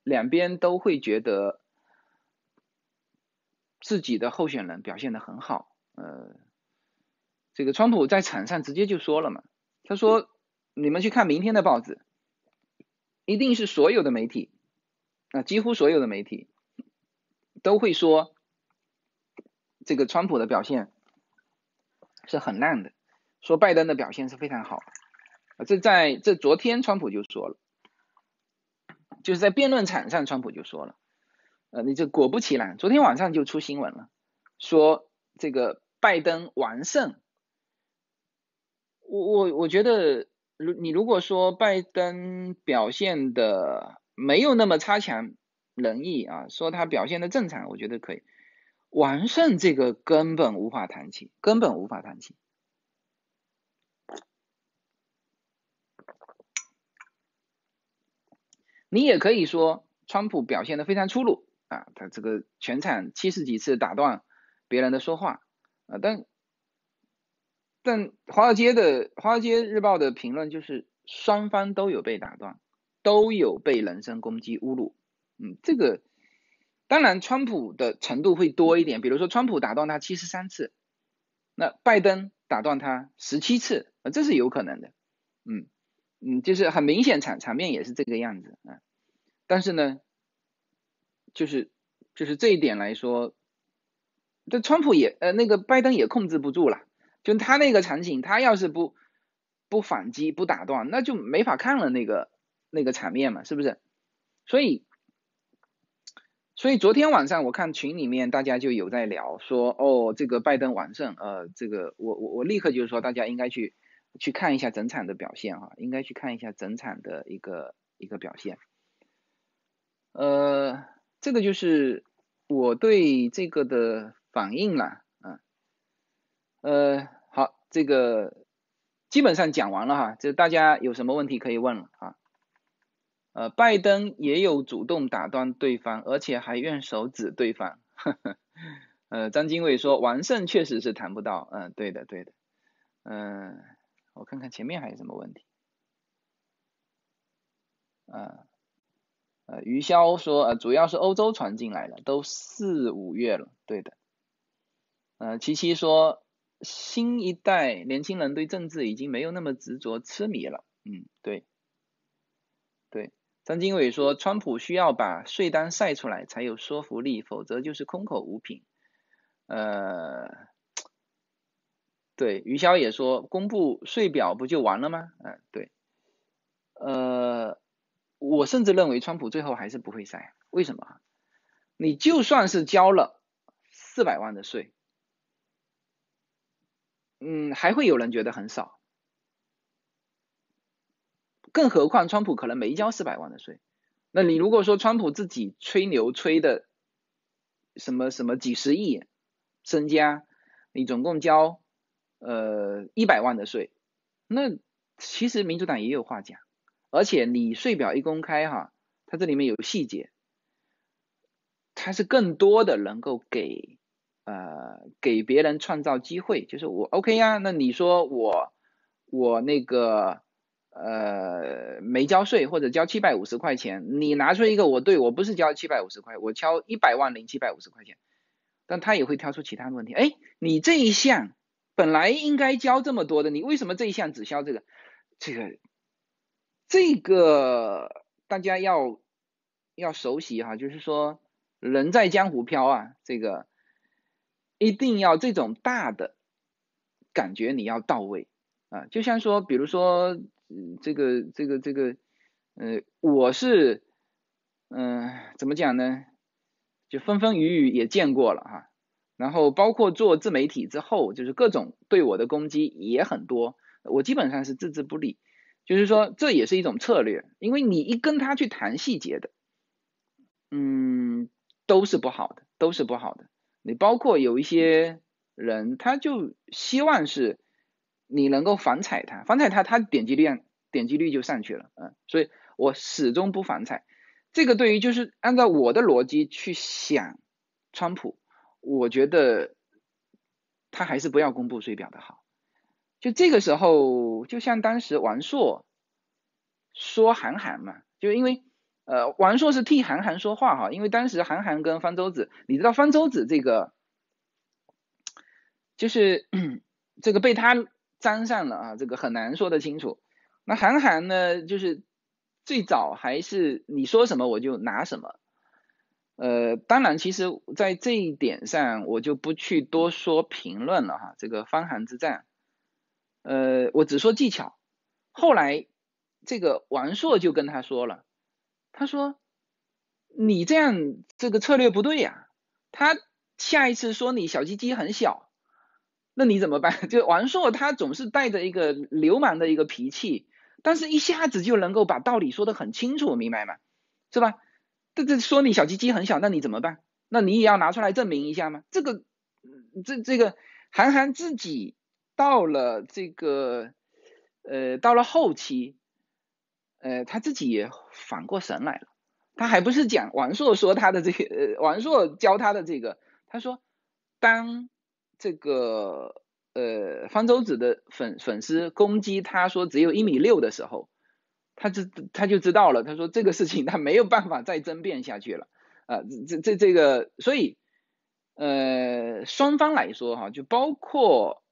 两边都会觉得自己的候选人表现的很好。呃，这个川普在场上直接就说了嘛，他说：“你们去看明天的报纸，一定是所有的媒体，啊，几乎所有的媒体都会说这个川普的表现是很烂的，说拜登的表现是非常好。”啊，这在这昨天川普就说了，就是在辩论场上，川普就说了，呃，你这果不其然，昨天晚上就出新闻了，说这个拜登完胜。我我我觉得，如你如果说拜登表现的没有那么差强人意啊，说他表现的正常，我觉得可以。完胜这个根本无法谈起，根本无法谈起。你也可以说，川普表现的非常粗鲁啊，他这个全场七十几次打断别人的说话啊，但但华尔街的华尔街日报的评论就是双方都有被打断，都有被人身攻击侮辱。嗯，这个当然川普的程度会多一点，比如说川普打断他七十三次，那拜登打断他十七次，啊，这是有可能的。嗯嗯，就是很明显场场面也是这个样子啊。但是呢，就是就是这一点来说，这川普也呃那个拜登也控制不住了，就他那个场景，他要是不不反击不打断，那就没法看了那个那个场面嘛，是不是？所以所以昨天晚上我看群里面大家就有在聊说，哦这个拜登完胜，呃这个我我我立刻就是说大家应该去去看一下整场的表现哈，应该去看一下整场的一个一个表现。呃，这个就是我对这个的反应了，嗯，呃，好，这个基本上讲完了哈，就大家有什么问题可以问了啊，呃，拜登也有主动打断对方，而且还用手指对方，呵呵，呃，张经纬说完胜确实是谈不到，嗯，对的，对的，嗯，我看看前面还有什么问题，啊。呃，余潇说，呃，主要是欧洲传进来了，都四五月了，对的。呃，琪琪说，新一代年轻人对政治已经没有那么执着痴迷了，嗯，对，对。张经纬说，川普需要把税单晒出来才有说服力，否则就是空口无凭。呃，对，余潇也说，公布税表不就完了吗？嗯，对，呃。我甚至认为川普最后还是不会塞，为什么？你就算是交了四百万的税，嗯，还会有人觉得很少。更何况川普可能没交四百万的税，那你如果说川普自己吹牛吹的什么什么几十亿身家，你总共交呃一百万的税，那其实民主党也有话讲。而且你税表一公开哈，它这里面有细节，它是更多的能够给呃给别人创造机会，就是我 OK 呀，那你说我我那个呃没交税或者交七百五十块钱，你拿出一个我对我不是交七百五十块，我交一百万零七百五十块钱，但他也会挑出其他的问题，哎，你这一项本来应该交这么多的，你为什么这一项只交这个这个？这个大家要要熟悉哈，就是说人在江湖飘啊，这个一定要这种大的感觉你要到位啊，就像说，比如说这个这个这个，呃，我是嗯怎么讲呢？就风风雨雨也见过了哈，然后包括做自媒体之后，就是各种对我的攻击也很多，我基本上是置之不理。就是说，这也是一种策略，因为你一跟他去谈细节的，嗯，都是不好的，都是不好的。你包括有一些人，他就希望是你能够反踩他，反踩他，他点击率点击率就上去了，嗯，所以我始终不反踩。这个对于就是按照我的逻辑去想，川普，我觉得他还是不要公布税表的好。就这个时候，就像当时王朔说韩寒嘛，就因为呃王朔是替韩寒说话哈，因为当时韩寒跟方舟子，你知道方舟子这个就是这个被他沾上了啊，这个很难说得清楚。那韩寒呢，就是最早还是你说什么我就拿什么，呃，当然其实在这一点上我就不去多说评论了哈，这个方韩之战。呃，我只说技巧。后来这个王朔就跟他说了，他说你这样这个策略不对呀。他下一次说你小鸡鸡很小，那你怎么办？*laughs* 就王朔他总是带着一个流氓的一个脾气，但是一下子就能够把道理说得很清楚，明白吗？是吧？这这说你小鸡鸡很小，那你怎么办？那你也要拿出来证明一下吗？这个这这个韩寒自己。到了这个，呃，到了后期，呃，他自己也反过神来了。他还不是讲王朔说他的这个，呃，王朔教他的这个。他说，当这个呃方舟子的粉粉丝攻击他说只有一米六的时候，他就他就知道了，他说这个事情他没有办法再争辩下去了啊，这这这个，所以呃双方来说哈，就包括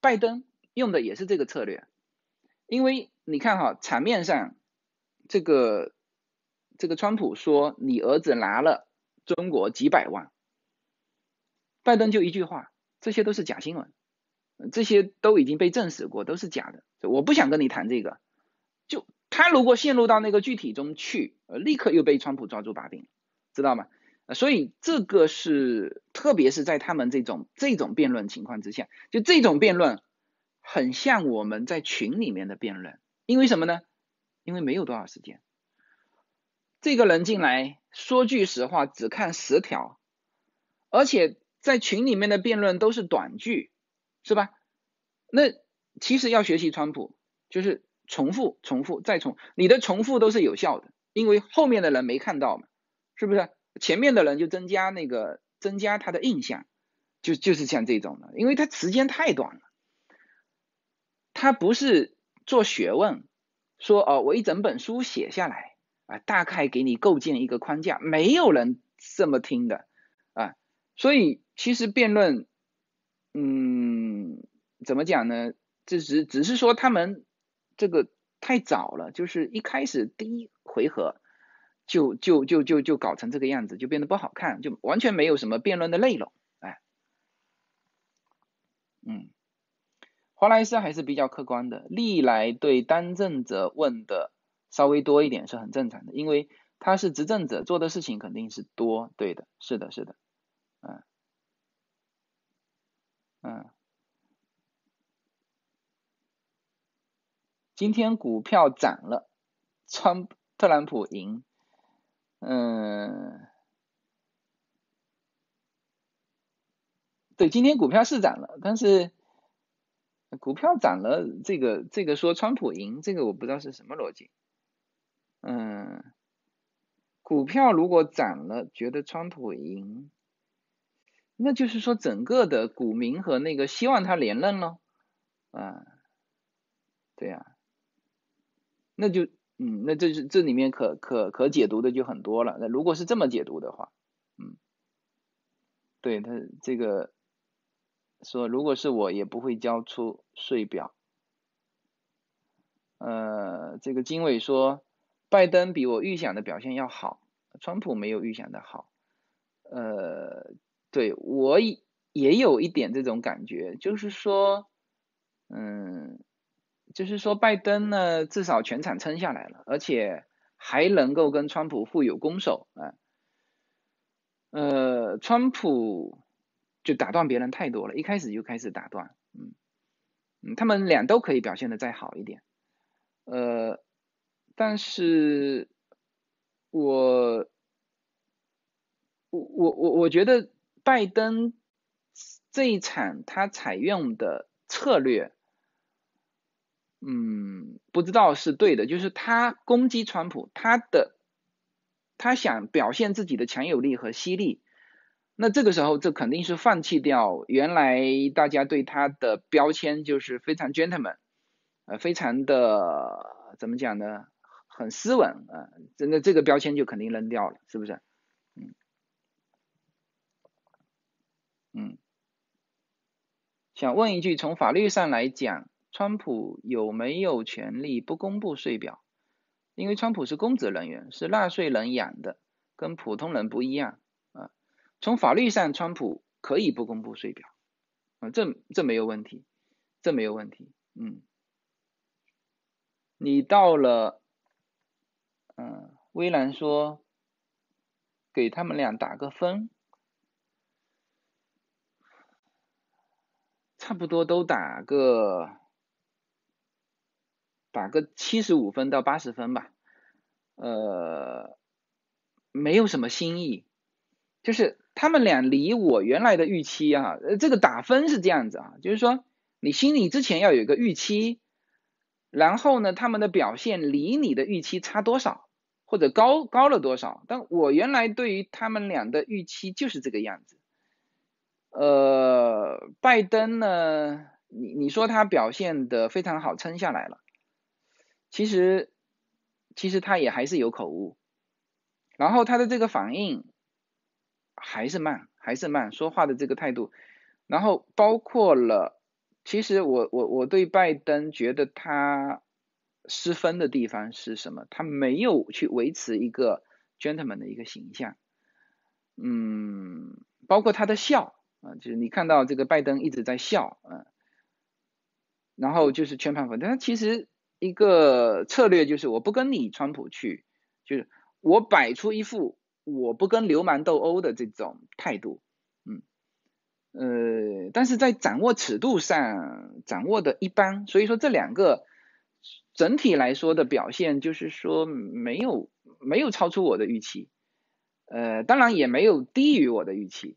拜登用的也是这个策略，因为你看哈场面上这个这个川普说你儿子拿了中国几百万，拜登就一句话，这些都是假新闻。这些都已经被证实过，都是假的。我不想跟你谈这个。他如果陷入到那个具体中去，呃，立刻又被川普抓住把柄，知道吗？所以这个是，特别是在他们这种这种辩论情况之下，就这种辩论很像我们在群里面的辩论。因为什么呢？因为没有多少时间。这个人进来说句实话，只看十条，而且在群里面的辩论都是短句。是吧？那其实要学习川普，就是重复、重复再重，你的重复都是有效的，因为后面的人没看到嘛，是不是？前面的人就增加那个增加他的印象，就就是像这种的，因为他时间太短了，他不是做学问，说哦，我一整本书写下来啊，大概给你构建一个框架，没有人这么听的啊，所以其实辩论。嗯，怎么讲呢？这只只是说他们这个太早了，就是一开始第一回合就就就就就搞成这个样子，就变得不好看，就完全没有什么辩论的内容。哎，嗯，华莱士还是比较客观的，历来对当政者问的稍微多一点是很正常的，因为他是执政者，做的事情肯定是多，对的，是的，是的，嗯。嗯，今天股票涨了，川特朗普赢，嗯，对，今天股票是涨了，但是股票涨了，这个这个说川普赢，这个我不知道是什么逻辑，嗯，股票如果涨了，觉得川普赢。那就是说，整个的股民和那个希望他连任咯，啊，对呀，那就嗯，那这是这里面可可可解读的就很多了。那如果是这么解读的话，嗯，对他这个说，如果是我也不会交出税表。呃，这个经纬说，拜登比我预想的表现要好，川普没有预想的好，呃。对我也有一点这种感觉，就是说，嗯，就是说拜登呢，至少全场撑下来了，而且还能够跟川普互有攻守啊。呃，川普就打断别人太多了，一开始就开始打断，嗯嗯，他们俩都可以表现的再好一点，呃，但是我我我我我觉得。拜登这一场他采用的策略，嗯，不知道是对的，就是他攻击川普，他的他想表现自己的强有力和犀利，那这个时候这肯定是放弃掉原来大家对他的标签，就是非常 gentleman，呃，非常的怎么讲呢，很斯文啊，真的这个标签就肯定扔掉了，是不是？嗯，想问一句，从法律上来讲，川普有没有权利不公布税表？因为川普是公职人员，是纳税人养的，跟普通人不一样啊。从法律上，川普可以不公布税表啊，这这没有问题，这没有问题。嗯，你到了，嗯，微兰说，给他们俩打个分。差不多都打个打个七十五分到八十分吧，呃，没有什么新意，就是他们俩离我原来的预期啊，呃，这个打分是这样子啊，就是说你心里之前要有一个预期，然后呢，他们的表现离你的预期差多少，或者高高了多少，但我原来对于他们俩的预期就是这个样子。呃，拜登呢，你你说他表现的非常好，撑下来了，其实其实他也还是有口误，然后他的这个反应还是慢，还是慢，说话的这个态度，然后包括了，其实我我我对拜登觉得他失分的地方是什么？他没有去维持一个 gentleman 的一个形象，嗯，包括他的笑。啊，就是你看到这个拜登一直在笑，嗯，然后就是全盘否定。他其实一个策略就是我不跟你川普去，就是我摆出一副我不跟流氓斗殴的这种态度，嗯，呃，但是在掌握尺度上掌握的一般，所以说这两个整体来说的表现就是说没有没有超出我的预期，呃，当然也没有低于我的预期。